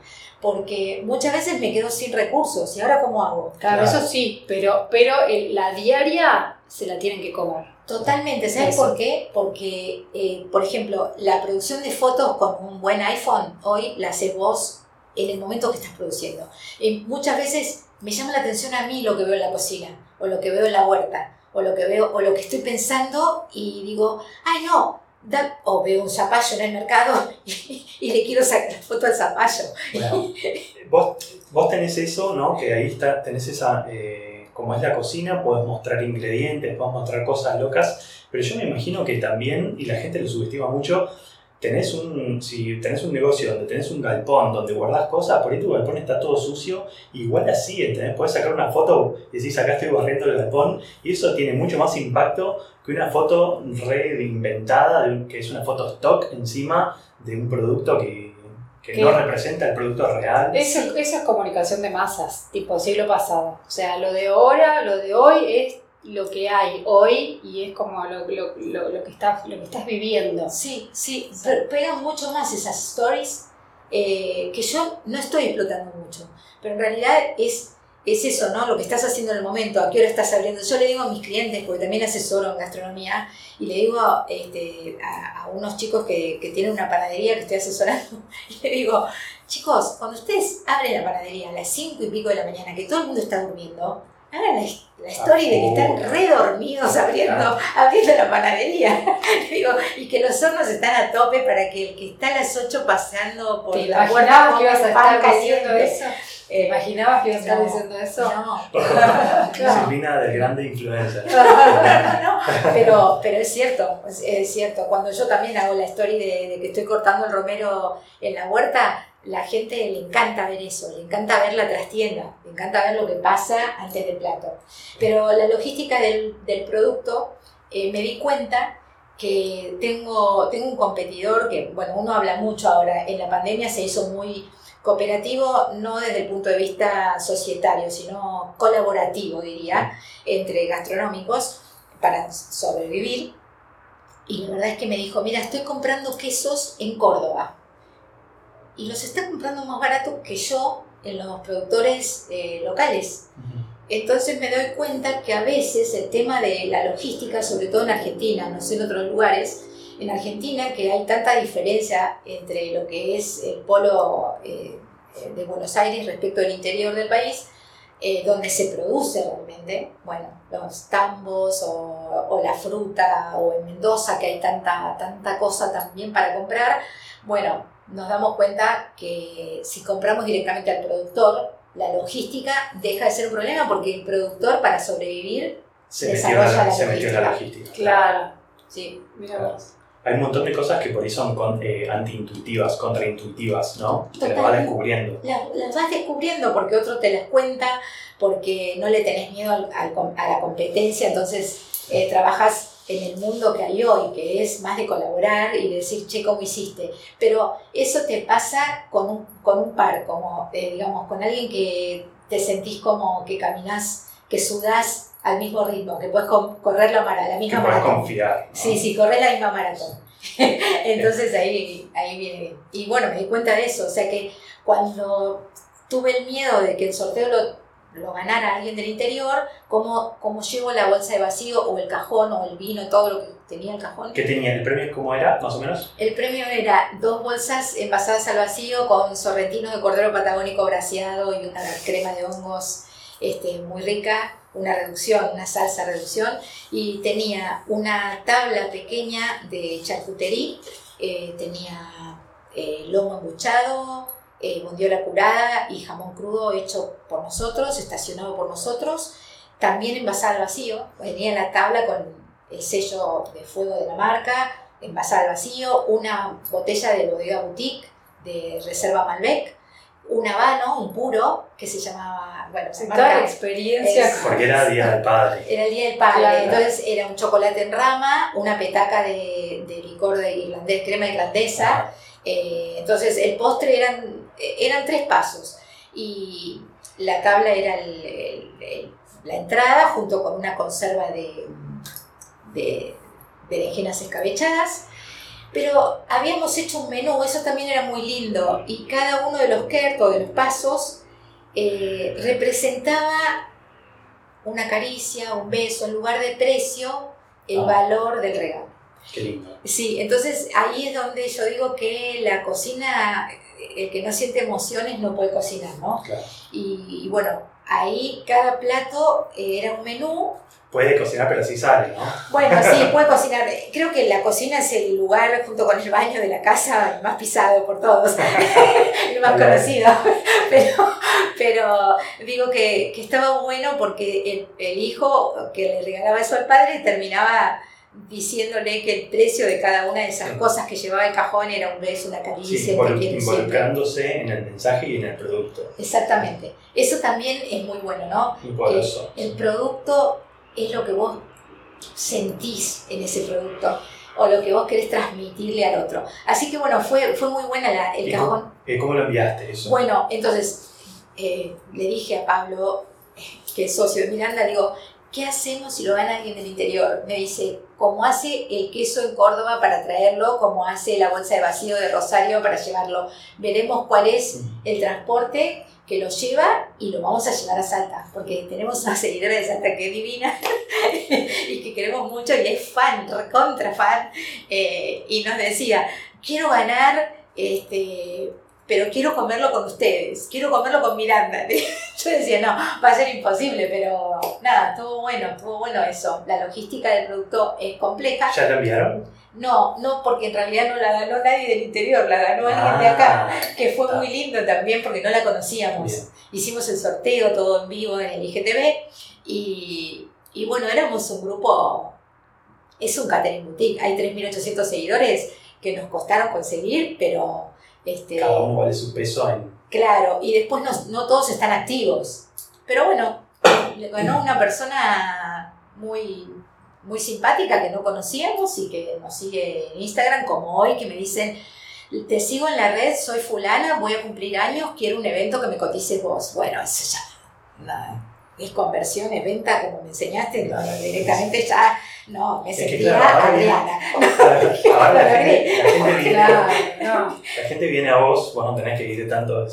porque muchas veces me quedo sin recursos y ahora cómo hago. Claro, Claro. eso sí, pero, pero el- la diaria se la tienen que comer. Totalmente, ¿sabes Eso. por qué? Porque, eh, por ejemplo, la producción de fotos con un buen iPhone hoy la haces vos en el momento que estás produciendo. Y muchas veces me llama la atención a mí lo que veo en la cocina, o lo que veo en la huerta, o lo que veo, o lo que estoy pensando y digo, ay no, da- o veo un zapallo en el mercado y, le quiero sacar foto al zapallo. Bueno, vos, vos tenés eso, ¿no? Que ahí está, tenés esa, eh, como es la cocina, podés mostrar ingredientes, podés mostrar cosas locas, pero yo me imagino que también, y la gente lo subestima mucho, tenés un, si tenés un negocio donde tenés un galpón, donde guardás cosas, por ahí tu galpón está todo sucio, igual así, ¿entendés? Podés sacar una foto y decís, acá estoy barriendo el galpón, y eso tiene mucho más impacto que una foto reinventada, que es una foto stock encima de un producto que, que ¿Qué? no representa el producto real. Eso, eso es comunicación de masas, tipo siglo pasado. O sea, lo de ahora, lo de hoy es lo que hay hoy y es como lo, lo, lo, lo que, estás, lo que estás viviendo. Sí, sí, pe- pegan mucho más esas stories eh, que yo no estoy explotando mucho, pero en realidad es, es eso, ¿no? Lo que estás haciendo en el momento, a qué hora estás abriendo. Yo le digo a mis clientes, porque también asesoro en gastronomía, y le digo este, a, a unos chicos que, que tienen una panadería que estoy asesorando, y le digo, chicos, cuando ustedes abren la panadería a las 5 y pico de la mañana, que todo el mundo está durmiendo, hagan la, la story de que están re dormidos abriendo, abriendo la panadería. Le digo, y que los hornos están a tope para que el que está a las 8 pasando por ¿Te la puerta que ibas a estar eso? ¿Te imaginabas que ibas a estar No, diciendo eso? No, Silvina del grande influencer. no, no, no, pero, pero es cierto, es, es cierto. Cuando yo también hago la story de, de que estoy cortando el romero en la huerta, la gente le encanta ver eso, le encanta ver la trastienda, le encanta ver lo que pasa antes del plato. Pero la logística del, del producto, eh, me di cuenta que tengo, tengo un competidor que, bueno, uno habla mucho ahora, en la pandemia se hizo muy cooperativo, no desde el punto de vista societario, sino colaborativo, diría, entre gastronómicos para sobrevivir. Y la verdad es que me dijo, mira, estoy comprando quesos en Córdoba. Y los está comprando más barato que yo en los productores eh, locales. Entonces me doy cuenta que a veces el tema de la logística, sobre todo en Argentina, no sé en otros lugares, en Argentina que hay tanta diferencia entre lo que es el polo eh, de Buenos Aires respecto al interior del país, eh, donde se produce realmente, bueno, los tambos o, o la fruta, o en Mendoza que hay tanta, tanta cosa también para comprar, bueno, nos damos cuenta que si compramos directamente al productor, la logística deja de ser un problema porque el productor para sobrevivir, Se metió, Desarrolla la, la se metió en la logística. logística. Claro. sí, Mira vos. Hay un montón de cosas que por ahí son con- eh, antiintuitivas, contraintuitivas, ¿no? Te las vas descubriendo. las, las vas descubriendo porque otro te las cuenta, porque no le tenés miedo al- al a la competencia, entonces eh, trabajas en el mundo que hay hoy, que es más de colaborar y de decir, che, ¿cómo hiciste? Pero eso te pasa con un, con un par, como, eh, digamos, con alguien que te sentís como que caminás, que sudás al mismo ritmo, que puedes correr la, mara, la Que misma puedes maratón. confiar. ¿no? Sí, sí, corres la misma maratón. Entonces ahí, ahí viene bien. Y bueno, me di cuenta de eso. O sea que cuando tuve el miedo de que el sorteo lo, lo ganara alguien del interior, como, como llevo la bolsa de vacío o el cajón o el vino, todo lo que tenía el cajón. ¿Qué tenía? ¿El premio cómo era, más o menos? El premio era dos bolsas envasadas al vacío con sorrentinos de cordero patagónico braseado y una crema de hongos este, muy rica, una reducción, una salsa reducción, y tenía una tabla pequeña de charcutería, eh, tenía eh, lomo embuchado, eh, bondiola curada y jamón crudo hecho por nosotros, estacionado por nosotros, también envasado al vacío, venía la tabla con el sello de fuego de la marca, envasada al vacío, una botella de bodega boutique de reserva Malbec, un habano, un puro, que se llamaba, bueno, se Toda la marca, experiencia. Es- Porque era Día del Padre. era el día del padre, Claro. entonces era un chocolate en rama, una petaca de, de licor de irlandés, crema irlandesa, eh, entonces el postre eran, eran tres pasos y la tabla era el- el- el- la entrada junto con una conserva de, de berenjenas escabechadas. Pero habíamos hecho un menú, eso también era muy lindo, y cada uno de los kert o de los pasos eh, representaba una caricia, un beso, en lugar de precio, el Ah. valor del regalo. Qué lindo. Sí, entonces ahí es donde yo digo que la cocina, el que no siente emociones no puede cocinar, ¿no? Claro. Y, y bueno, ahí cada plato eh, era un menú. Puede cocinar, pero sí sale, ¿no? Bueno, sí, puede cocinar. Creo que la cocina es el lugar, junto con el baño de la casa, más pisado por todos, el más conocido. Pero, pero digo que, que estaba bueno porque el, el hijo que le regalaba eso al padre terminaba diciéndole que el precio de cada una de esas Sí. cosas que llevaba el cajón era un beso, una Sí, caricia, te invol- quiero siempre. involucrándose en el mensaje y en el producto. Exactamente. Eso también es muy bueno, ¿no? El producto es lo que vos sentís en ese producto o lo que vos querés transmitirle al otro. Así que bueno, fue, fue muy buena la- el ¿Y cajón. Eh, ¿Cómo lo enviaste eso? Bueno, entonces eh, le dije a Pablo, que es socio de Miranda, digo, ¿qué hacemos si lo gana alguien del interior? Me dice, como hace el queso en Córdoba para traerlo, como hace la bolsa de vacío de Rosario para llevarlo. Veremos cuál es el transporte que lo lleva y lo vamos a llevar a Salta, porque tenemos una seguidora de Salta que es divina y que queremos mucho y es fan, recontra fan, eh, y nos decía, quiero ganar, este, pero quiero comerlo con ustedes, quiero comerlo con Miranda. Yo decía, no, va a ser imposible, pero nada, estuvo bueno, estuvo bueno eso. La logística del producto es compleja. ¿Ya lo enviaron? No, no, porque en realidad no la ganó nadie del interior, la ganó alguien de acá Ah, que fue muy lindo también porque no la conocíamos. Bien. Hicimos el sorteo todo en vivo en el IGTV y, y bueno, éramos un grupo, es un catering boutique, hay 3.800 seguidores que nos costaron conseguir, pero este, Cada uno vale su peso en... claro, y después no, no todos están activos. Pero bueno, le ganó una persona muy, muy simpática que no conocíamos y que nos sigue en Instagram, como hoy, que me dicen, te sigo en la red, soy fulana, voy a cumplir años, quiero un evento que me cotices vos. Bueno, eso ya nada, es conversión, es venta, como me enseñaste, no, directamente ya, no, me Es que sentía claro, ahora viene- Adriana. Ahora la gente, la gente viene, Claro, no. la gente viene a vos, vos no tenés que ir tanto a-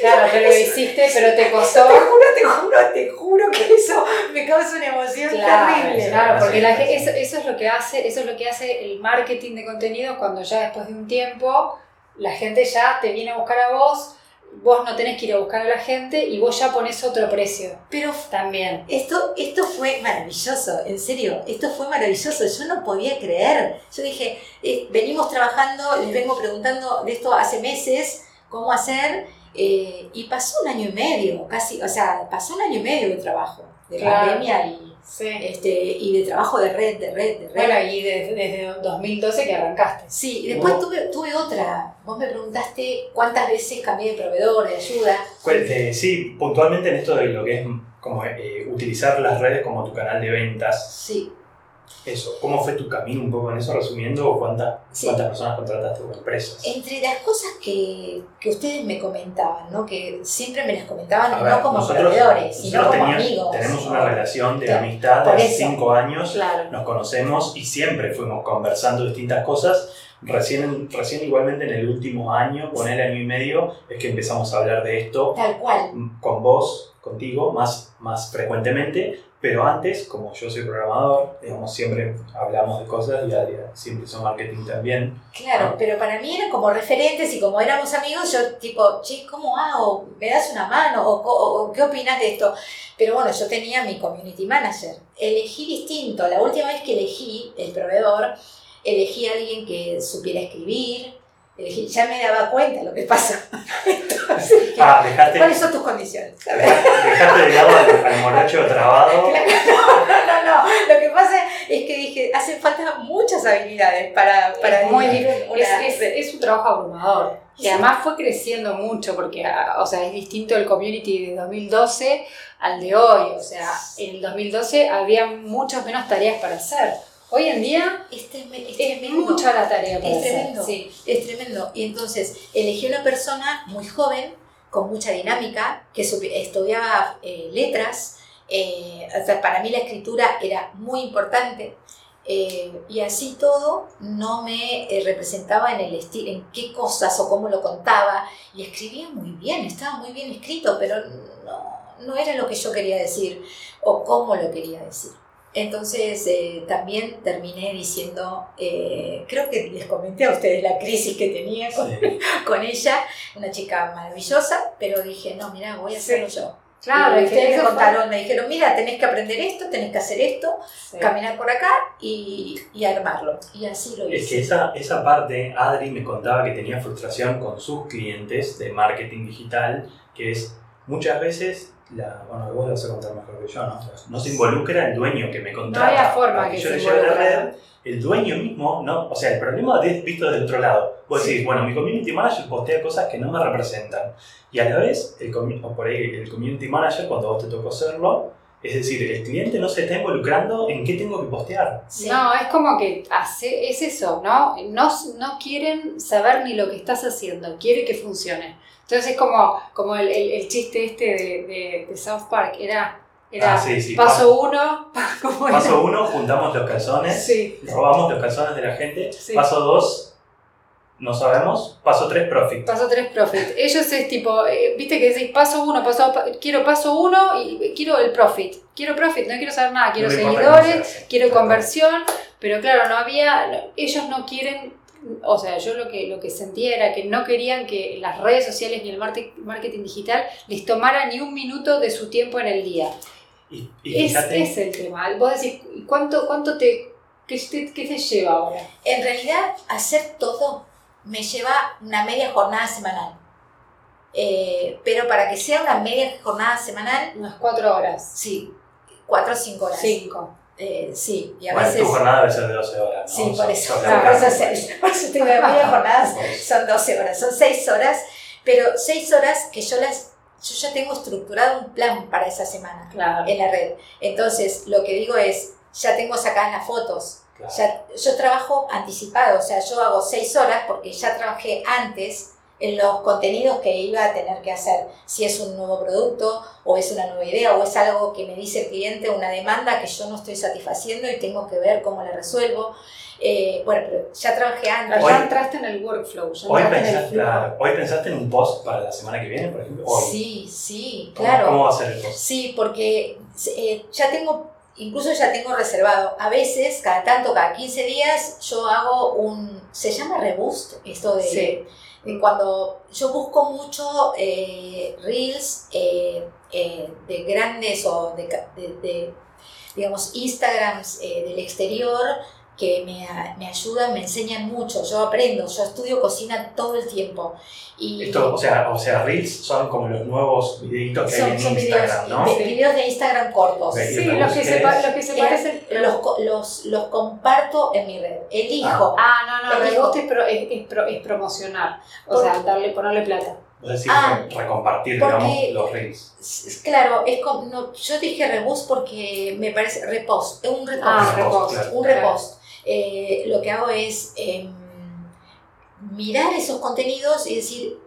Claro, pero lo hiciste, pero te costó. Te juro, te juro, te juro que eso me causa una emoción Claro, terrible. claro, porque la eso, eso es lo que hace, eso es lo que hace el marketing de contenido cuando ya después de un tiempo la gente ya te viene a buscar a vos, vos no tenés que ir a buscar a la gente y vos ya pones otro precio Pero también. esto, esto fue maravilloso, en serio, esto fue maravilloso. Yo no podía creer. Yo dije, eh, venimos trabajando, les vengo preguntando de esto hace meses, cómo hacer, eh, y pasó un año y medio, casi, o sea, pasó un año y medio de trabajo, de Claro. pandemia y, Sí. este, y de trabajo de red, de red, de red. Bueno, y desde, desde 2012 que arrancaste. Sí, y después tuve, tuve otra. Vos me preguntaste cuántas veces cambié de proveedor, de ayuda. Eh, sí, puntualmente en esto de lo que es como eh, utilizar las redes como tu canal de ventas, Sí, eso, ¿cómo fue tu camino un poco en eso resumiendo cuántas, Sí. cuántas personas contrataste o empresas? Entre las cosas que, que ustedes me comentaban, ¿no? que siempre me las comentaban A ver, no como nosotros- proveedores, sino como tenía- amigos. Tenemos una relación de Claro, amistad de eso. cinco años, Claro. nos conocemos y siempre fuimos conversando distintas cosas. Recién, recién igualmente en el último año, con el año y medio, es que empezamos a hablar de esto Tal cual. con vos, contigo, más, más frecuentemente, pero antes, como yo soy programador, digamos, siempre hablamos de cosas y Adria siempre hizo marketing también. Claro, Ah. pero para mí eran como referentes y como éramos amigos, yo tipo, che, ¿cómo hago? ¿Me das una mano? ¿O, o qué opinas de esto? Pero bueno, yo tenía mi community manager. Elegí distinto. La última vez que elegí el proveedor, elegí a alguien que supiera escribir. Ya me daba cuenta lo que pasa. Entonces, Ah, dejaste, ¿cuáles son tus condiciones? Dejaste de lado al, al morocho trabado. No, no, no. Lo que pasa es que dije, hacen falta muchas habilidades para, para Es muy Es, es, es un trabajo abrumador. Y además fue creciendo mucho porque, ah, o sea, es distinto el community de 2012 al de hoy. O sea, en el 2012 había muchas menos tareas para hacer. Hoy en día Es, treme- es tremendo. mucha la tarea para Es hacer. tremendo. Sí. Es tremendo. Y entonces elegí una persona muy joven, con mucha dinámica, que estudiaba eh, letras. eh, o sea, para mí la escritura era muy importante. eh, y así todo no me eh, representaba en el estilo, en qué cosas o cómo lo contaba. Y escribía muy bien, estaba muy bien escrito, pero no, no era lo que yo quería decir o cómo lo quería decir. Entonces eh, también terminé diciendo, eh, creo que les comenté a ustedes la crisis que tenía con, Sí. con ella, una chica maravillosa, pero dije, no, mira, voy a hacerlo yo. Claro, y es ustedes me contaron, me dijeron, mira, tenés que aprender esto, tenés que hacer esto, Sí. caminar por acá y, y armarlo. Y así lo Es hice. que esa, esa parte, Adri me contaba que tenía frustración con sus clientes de marketing digital, que es muchas veces, la, bueno, vos lo vas a contar mejor que yo, ¿no? No se involucra el dueño que me contrata. había forma para que yo se le lleve la red, el dueño mismo, ¿no? O sea, el problema es visto del otro lado. Vos decís, bueno, mi community manager postea cosas que no me representan. Y a la vez, el, o por ahí, el community manager, cuando vos te tocó hacerlo, es decir, el cliente no se está involucrando en qué tengo que postear. Sí. No, es como que hace, es eso, ¿no? ¿no? No quieren saber ni lo que estás haciendo, quiere que funcione. Entonces es como, como el, el- el chiste este de, de- de South Park, era, era Ah, sí, sí, paso uno. Paso uno, juntamos los calzones. Sí, robamos los calzones de la gente. Paso 2, no sabemos. Paso 3, profit. paso tres profit. Ellos es tipo, eh, viste que decís paso uno, paso, pa- quiero paso uno y quiero el profit. Quiero profit, no quiero saber nada, quiero No seguidores, quiero conversión, pero claro, no había, ellos no quieren, o sea, yo lo que, lo que sentía era que no querían que las redes sociales ni el marketing digital les tomara ni un minuto de su tiempo en el día. Y, y Es, es el tema. Vos decís, ¿y ¿cuánto, cuánto te, qué, te, qué te lleva ahora? En realidad, hacer todo me lleva una media jornada semanal. Eh, pero para que sea una media jornada semanal, Unas cuatro horas. sí, cuatro o cinco horas. Cinco. Eh, sí, y a bueno, veces... tu jornada debe ser de 12 horas. ¿no? Sí, por eso, sos por eso, por eso tengo media jornada, son 12 horas, son 6 horas, pero 6 horas que yo las, yo ya tengo estructurado un plan para esa semana Claro. en la red. Entonces, lo que digo es, ya tengo sacadas las fotos, Claro. ya, yo trabajo anticipado, o sea, yo hago 6 horas porque ya trabajé antes en los contenidos que iba a tener que hacer, si es un nuevo producto o es una nueva idea o es algo que me dice el cliente, una demanda que yo no estoy satisfaciendo y tengo que ver cómo la resuelvo. Eh, bueno, pero ya trabajé antes. Ya entraste en el workflow. ya Hoy en el pensaste, claro, hoy pensaste en un post para la semana que viene, por ejemplo. Hoy. Sí, sí, ¿Cómo- claro. ¿Cómo va a ser el post? Sí, porque eh, ya tengo, incluso ya tengo reservado. A veces, cada tanto, cada 15 días, yo hago un, se llama reboost, esto de, Sí. de cuando yo busco mucho eh, reels eh, eh, de grandes o de, de- de, digamos, Instagrams eh, del exterior que me, me ayudan, me enseñan mucho, yo aprendo, yo estudio cocina todo el tiempo. Y Esto, o sea, o sea, Reels son como los nuevos videitos que hay son, en son Instagram, videos, ¿no? vi- videos de Instagram cortos. Sí, los que, se, es- los que se Eh, parecen. los, co- los, los comparto en mi red, elijo. Ah, no, no, hijo. rebote es, pro- es, es pro- es promocionar. O Por- sea, darle, ponerle plata. Vos decís Ah, re- recompartir, porque- digamos, los Reels. Claro, es como, no, yo dije reboost porque me parece repost, es un repost. Ah, Repost, repost. claro. un repost. Eh, lo que hago es em, mirar esos contenidos y decir,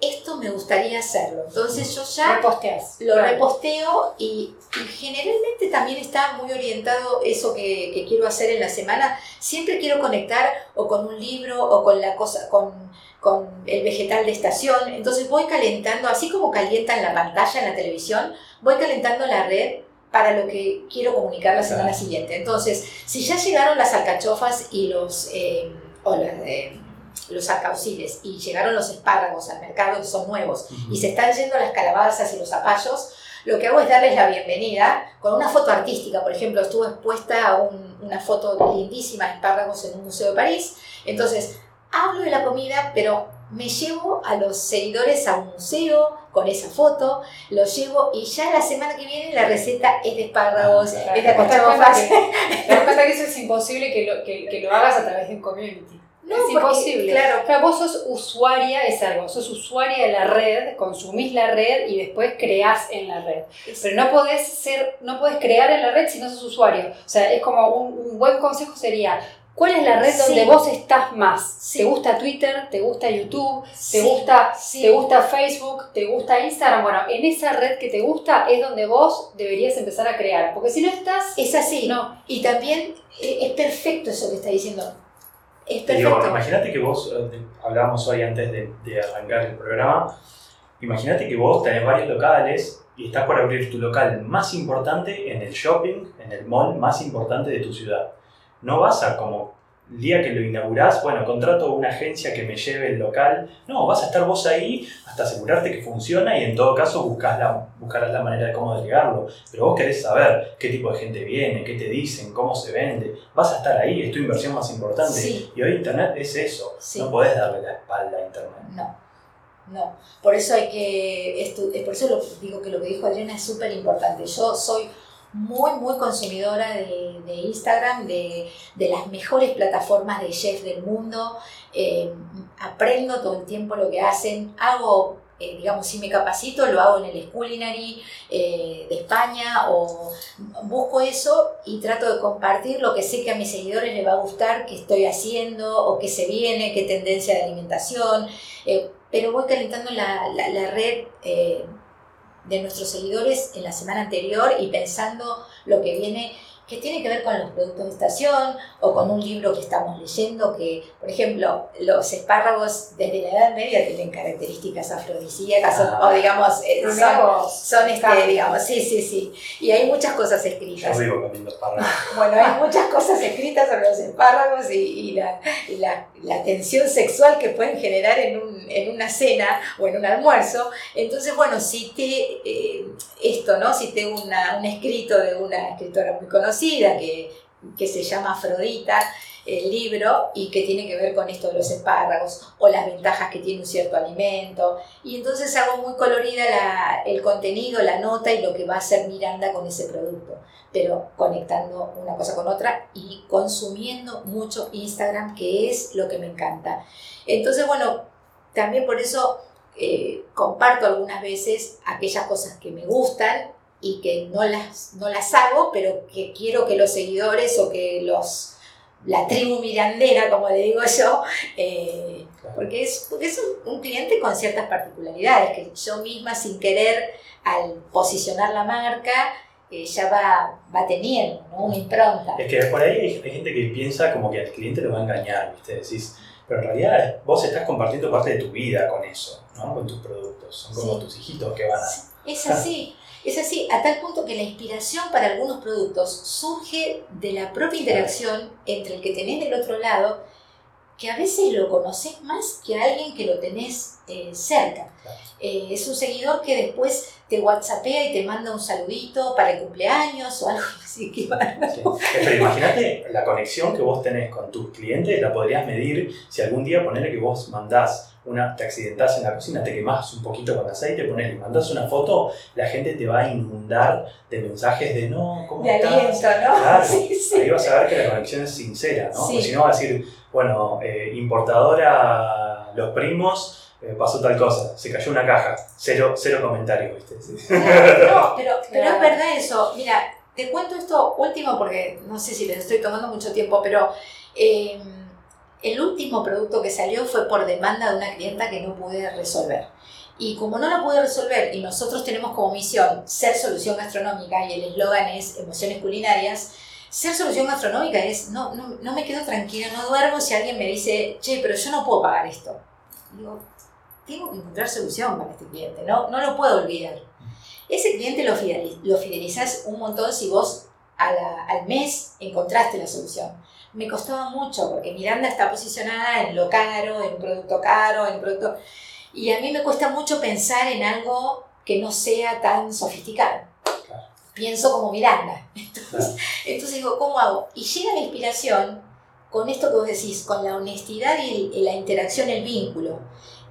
esto me gustaría hacerlo. Entonces yo ya Reposteas. lo Claro. reposteo y, y generalmente también está muy orientado eso que, que quiero hacer en la semana. Siempre quiero conectar o con un libro o con la cosa, con, con el vegetal de estación. Entonces voy calentando, así como calientan la pantalla en la televisión, voy calentando la red para lo que quiero comunicar la semana Claro. siguiente. Entonces, si ya llegaron las alcachofas y los, eh, o las, eh, los alcauciles y llegaron los espárragos al mercado que son nuevos y se están yendo las calabazas y los zapallos, lo que hago es darles la bienvenida con una foto artística. Por ejemplo, estuve expuesta a un- una foto lindísima de espárragos en un museo de París. Entonces, hablo de la comida, pero me llevo a los seguidores a un museo con esa foto, los llevo y ya la semana que viene la receta es de espárragos, Ah, es de alcachofas. que- te das cuenta que eso es imposible que lo, que, que lo hagas a través de un community. No, es porque, imposible. claro. O sea, vos sos usuaria, es algo, sos usuaria de la red, consumís la red y después creás en la red. Pero no podés ser, no podés crear en la red si no sos usuario. O sea, es como un, un buen consejo sería, ¿cuál es la red Sí. donde vos estás más? Sí. ¿Te gusta Twitter? ¿Te gusta YouTube? ¿Te Sí, gusta, sí. ¿Te gusta Facebook? ¿Te gusta Instagram? Bueno, en esa red que te gusta es donde vos deberías empezar a crear. Porque si no estás, Es así. no. Y también eh, es perfecto eso que está diciendo. Es digo, perfecto. imagínate que vos, eh, hablábamos hoy antes de, de arrancar el programa, imagínate que vos tenés varios locales y estás por abrir tu local más importante en el shopping, en el mall más importante de tu ciudad. No vas a como el día que lo inaugurás, bueno, contrato una agencia que me lleve el local. No, vas a estar vos ahí hasta asegurarte que funciona y en todo caso buscás la, buscarás la manera de cómo delegarlo. Pero vos querés saber qué tipo de gente viene, qué te dicen, cómo se vende. Vas a estar ahí, es tu inversión más importante. Sí. Y hoy Internet es eso. Sí. No podés darle la espalda a Internet. No, no. Por eso hay que, por eso lo, digo que lo que dijo Adriana es súper importante. Yo soy muy, muy consumidora de, de Instagram, de, de las mejores plataformas de chef del mundo. Eh, aprendo todo el tiempo lo que hacen. Hago, eh, digamos, si me capacito, lo hago en el Culinary eh, de España o busco eso y trato de compartir lo que sé que a mis seguidores les va a gustar, que estoy haciendo o que se viene, qué tendencia de alimentación. Pero voy calentando la, la, red de nuestros seguidores en la semana anterior y pensando lo que viene, que tiene que ver con los productos de estación o con un libro que estamos leyendo, que, por ejemplo, los espárragos desde la Edad Media tienen características afrodisíacas o- Ah. o, digamos, eh, No, son, son este, digamos, sí, sí, sí. Y hay muchas cosas Yo escritas. vivo comiendo espárragos. Bueno, hay muchas cosas escritas sobre los espárragos y, y la, y la, la tensión sexual que pueden generar en, un, en una cena o en un almuerzo. Entonces, bueno, cité eh, esto, ¿no? Cité una, un escrito de una escritora muy conocida que, se llama Afrodita, el libro, y que tiene que ver con esto de los espárragos o las ventajas que tiene un cierto alimento. Y entonces hago muy colorida el contenido, la nota y lo que va a hacer Miranda con ese producto pero conectando una cosa con otra y consumiendo mucho Instagram, que es lo que me encanta. Entonces, bueno, también por eso eh, comparto algunas veces aquellas cosas que me gustan y que no las, no las hago, pero que quiero que los seguidores o que los la tribu mirandera, como le digo yo, eh, porque es, porque es un, un cliente con ciertas particularidades que yo misma sin querer al posicionar la marca eh, ya va, va teniendo, ¿no? Una impronta. Es que por ahí hay, hay gente que piensa como que al cliente lo va a engañar, ¿viste? Decís, pero en realidad vos estás compartiendo parte de tu vida con eso, ¿no? Con tus productos. Son como Sí. tus hijitos que van a... Es así, es así, a tal punto que la inspiración para algunos productos surge de la propia interacción entre el que tenés del otro lado, que a veces lo conoces más que a alguien que lo tenés eh, cerca. Eh, es un seguidor que después te whatsappea y te manda un saludito para el cumpleaños o algo así que. Sí. Pero imagínate la conexión que vos tenés con tus clientes, la podrías medir si algún día ponele que vos mandás una, te accidentás en la cocina, te quemás un poquito con aceite, ponele, mandás una foto, la gente te va a inundar de mensajes de no, ¿cómo De estás? aliento, ¿no? Claro, Sí, sí. ahí vas a ver que la conexión es sincera, ¿no? Sí. Porque si no va a decir, bueno, eh, importadora Los Primos, eh, pasó tal cosa, se cayó una caja, cero, cero comentarios, ¿viste? Sí. Claro, no, pero, pero Claro. es verdad eso. Mira, te cuento esto último porque no sé si les estoy tomando mucho tiempo, pero eh, el último producto que salió fue por demanda de una clienta que no pude resolver. Y como no lo pude resolver y nosotros tenemos como misión ser solución gastronómica y el eslogan es emociones culinarias, ser solución gastronómica es no, no, no me quedo tranquila, no duermo si alguien me dice, che, pero yo no puedo pagar esto. Digo, tengo que encontrar solución para este cliente, no, no lo puedo olvidar. Ese cliente lo, fideliz- lo fidelizás un montón si vos a la- al mes encontraste la solución. Me costaba mucho porque Miranda está posicionada en lo caro, en un producto caro, en un producto... Y a mí me cuesta mucho pensar en algo que no sea tan sofisticado. Claro. Pienso como Miranda. Entonces, Claro. entonces digo, ¿cómo hago? Y llega la inspiración con esto que vos decís, con la honestidad y, el- la interacción, el vínculo.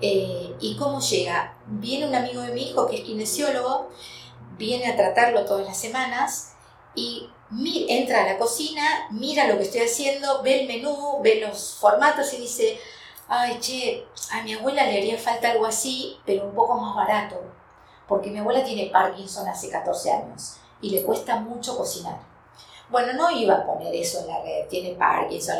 Eh, ¿Y cómo llega? Viene un amigo de mi hijo que es kinesiólogo, viene a tratarlo todas las semanas y entra a la cocina, mira lo que estoy haciendo, ve el menú, ve los formatos y dice, ay, che, a mi abuela le haría falta algo así, pero un poco más barato, porque mi abuela tiene Parkinson hace 14 años y le cuesta mucho cocinar. Bueno, no iba a poner eso en la red, tiene Parkinson,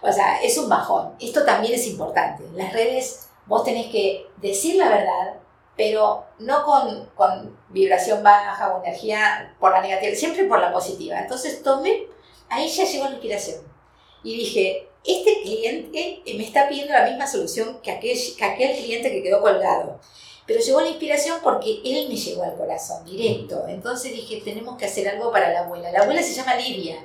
o sea, es un bajón. Esto también es importante. Las redes vos tenés que decir la verdad, pero no con, con vibración baja o energía por la negativa, siempre por la positiva. Entonces tomé, ahí ya llegó la inspiración. Y dije, este cliente me está pidiendo la misma solución que aquel, que aquel cliente que quedó colgado. Pero llegó la inspiración porque él me llegó al corazón, directo. Entonces dije, tenemos que hacer algo para la abuela. La abuela se llama Livia.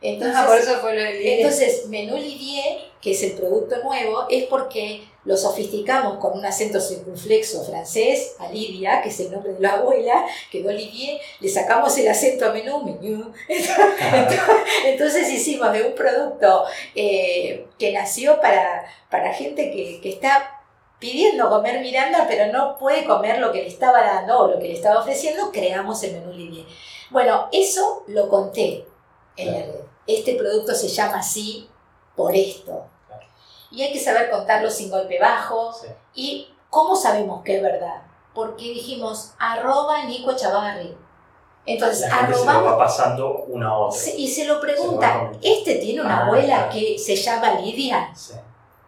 Entonces, Ah, por eso fue lo del entonces, menú Lidier, que es el producto nuevo, es porque lo sofisticamos con un acento circunflexo francés a Lidia, que es el nombre de la abuela, quedó Olivier, le sacamos el acento a menú, menú. Entonces, entonces hicimos de un producto eh, que nació para, para gente que, que está pidiendo comer Miranda, pero no puede comer lo que le estaba dando o lo que le estaba ofreciendo, creamos el menú Lidier. Bueno, eso lo conté en la red. Este producto se llama así por esto. Claro. Y hay que saber contarlo sin golpe bajo. Sí. ¿Y cómo sabemos que es verdad? Porque dijimos arroba Nico Chavarri. Entonces, La gente se lo va pasando una a otra. se- y se lo Se pregunta, comiendo. ¿este tiene una Ah, abuela claro. que se llama Lidia? Sí.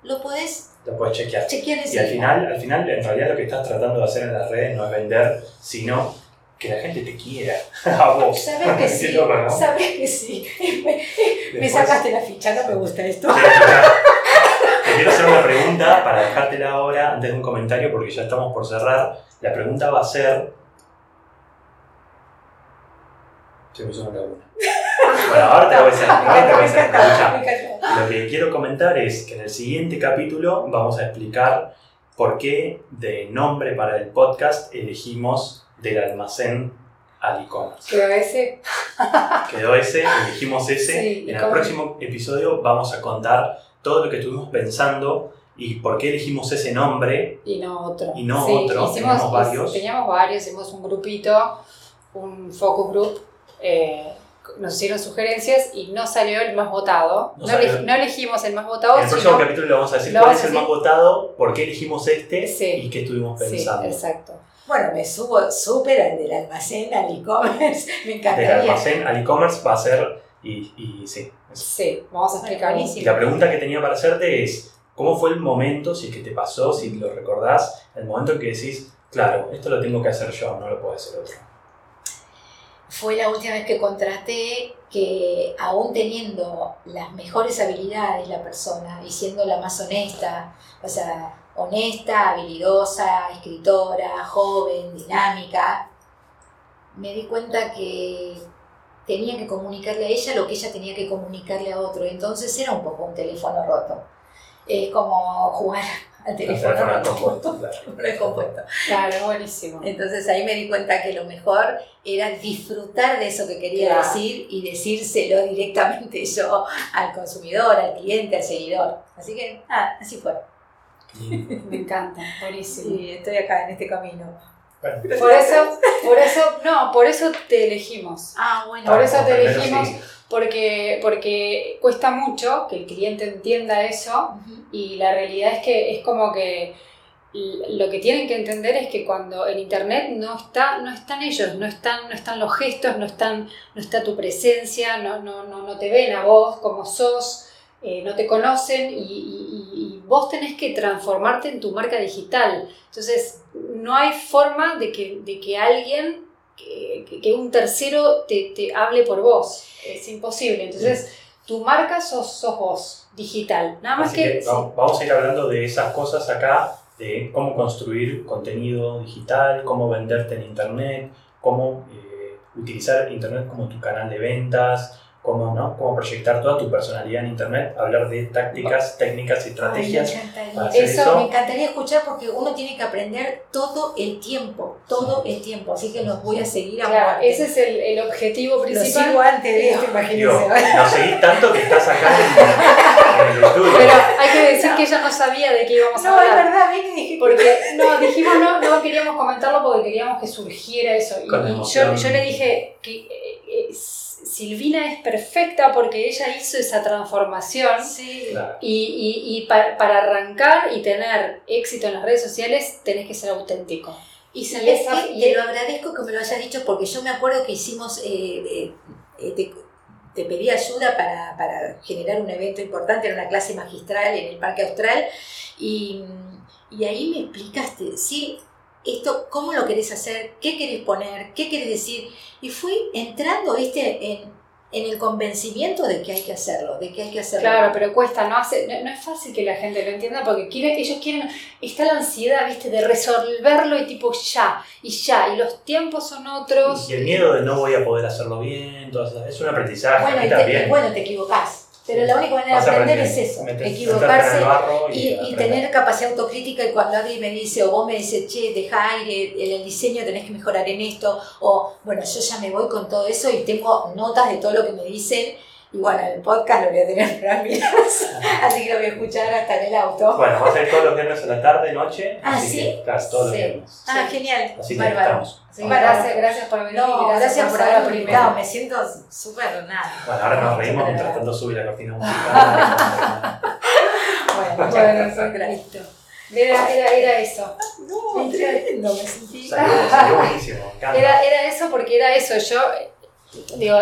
Lo podés Lo puedes chequear. chequear Y al final, al final, en realidad lo que estás tratando de hacer en las redes no es vender, sino que la gente te quiera a vos. Sabes que sí, sabes que sí. Me, me sacaste la ficha, no me gusta esto. Sí, claro. Te quiero hacer una pregunta para dejártela ahora antes de un comentario porque ya estamos por cerrar. La pregunta va a ser. Se me hizo una laguna. Bueno, ahora te voy a hacer. Ahora te voy a hacer. Lo que quiero comentar es que en el siguiente capítulo vamos a explicar por qué de nombre para el podcast elegimos del almacén al e-commerce. Pero ese, Quedó ese, elegimos ese. Sí, en el próximo episodio vamos a contar todo lo que estuvimos pensando y por qué elegimos ese nombre. y no otro. Y no otro, teníamos varios. Teníamos varios, hicimos un grupito, un focus group, eh, nos hicieron sugerencias y no salió el más votado. No No, elegi- no elegimos el más votado, en el próximo capítulo le vamos a decir cuál es el más votado, por qué elegimos este Sí. y qué estuvimos Sí, pensando. exacto. Bueno, me subo súper al del almacén, al e-commerce. Me Del encantaría. almacén al e-commerce va a ser. Y, y sí. eso. Sí, vamos a explicar. Y la pregunta que tenía para hacerte es: ¿cómo fue el momento, si es que te pasó, si lo recordás, el momento en que decís, claro, esto lo tengo que hacer yo, no lo puede hacer otro? Fue la última vez que contraté que aún teniendo las mejores habilidades la persona y siendo la más honesta, o sea, honesta, habilidosa, escritora, joven, dinámica, me di cuenta que tenía que comunicarle a ella lo que ella tenía que comunicarle a otro. Entonces era un poco un teléfono roto. Es como jugar al teléfono teléfono roto. descompuesto, claro. Compuesto. Claro, buenísimo. Entonces ahí me di cuenta que lo mejor era disfrutar de eso que quería Claro. decir y decírselo directamente yo al consumidor, al cliente, al seguidor. Así que, ah, así fue. Me encanta, buenísimo. Sí, estoy acá en este camino. Bueno, Por eso, por eso, no, por eso te elegimos. Ah, bueno. Por eso te primero elegimos, sí. porque, porque cuesta mucho que el cliente entienda eso y la realidad es que es como que lo que tienen que entender es que cuando en internet no está no están ellos no están no están los gestos no están no está tu presencia no no no, no te ven a vos como sos eh, no te conocen y, y- y- y vos tenés que transformarte en tu marca digital. Entonces no hay forma de que, de que alguien que, un tercero te, te hable por vos. Es imposible. Entonces tu marca sos, sos vos digital. Nada más Así que, que sí. vamos, vamos a ir hablando de esas cosas acá, de cómo construir contenido digital, cómo venderte en Internet, cómo eh, utilizar Internet como tu canal de ventas, cómo, ¿no? cómo proyectar toda tu personalidad en Internet, hablar de tácticas, técnicas y estrategias. Ay, me encantaría. para hacer Eso eso. Me encantaría escuchar porque uno tiene que aprender todo el tiempo, todo el tiempo. Así que los voy a seguir a Claro, ese es el, el objetivo Lo principal. sigo antes de esto, Digo, imagínense. nos seguís tanto que estás acá en, en el estudio. Pero hay que decir que ella no sabía de qué íbamos a No, es hablar. verdad, vine y dije, Porque no, dijimos no, no queríamos comentarlo porque queríamos que surgiera eso. Y, Con y yo, yo le dije que eh, eh, Silvina es perfecta porque ella hizo esa transformación. sí. Claro. Y, y, y pa- para arrancar y tener éxito en las redes sociales tenés que ser auténtico. Y sabes y- te lo agradezco que me lo hayas dicho porque yo me acuerdo que hicimos, eh, eh, eh, te, te pedí ayuda para, para generar un evento importante, era una clase magistral en el Parque Austral y, y ahí me explicaste, sí, esto, cómo lo querés hacer, qué querés poner, qué querés decir y fui entrando, viste, en en el convencimiento de que hay que hacerlo, de que hay que hacerlo. Claro, pero cuesta, no, hace, no, no es fácil que la gente lo entienda porque quiere, ellos quieren, está la ansiedad, viste, de resolverlo y tipo ya, y ya, y los tiempos son otros. Y el miedo de no voy a poder hacerlo bien, todo eso, es un aprendizaje. Bueno, y te, bueno, te equivocás. Pero la única manera de aprender es eso, equivocarse y, tener capacidad autocrítica y cuando alguien me dice o vos me dices, che, deja aire, en el diseño tenés que mejorar en esto, o bueno, yo ya me voy con todo eso y tengo notas de todo lo que me dicen, y bueno, el podcast lo voy a tener para mí, así que lo voy a escuchar hasta en el auto. Bueno, va a ser todos los viernes a la tarde, noche. Ah, así ¿sí? que, todos los Sí. viernes. Ah, Sí. genial. Así que Bárbaro. estamos. Sí, gracias, gracias por venir. No, gracias por ser haberme la invitado, primera. me siento súper nada. Bueno, ahora nos reímos mientras tanto sube la cortina musical. Bueno, Bueno, ya, listo. Era, era, era eso. No, tremendo, me sentí. salió, salió buenísimo. Era, era eso porque era eso. Yo, digo,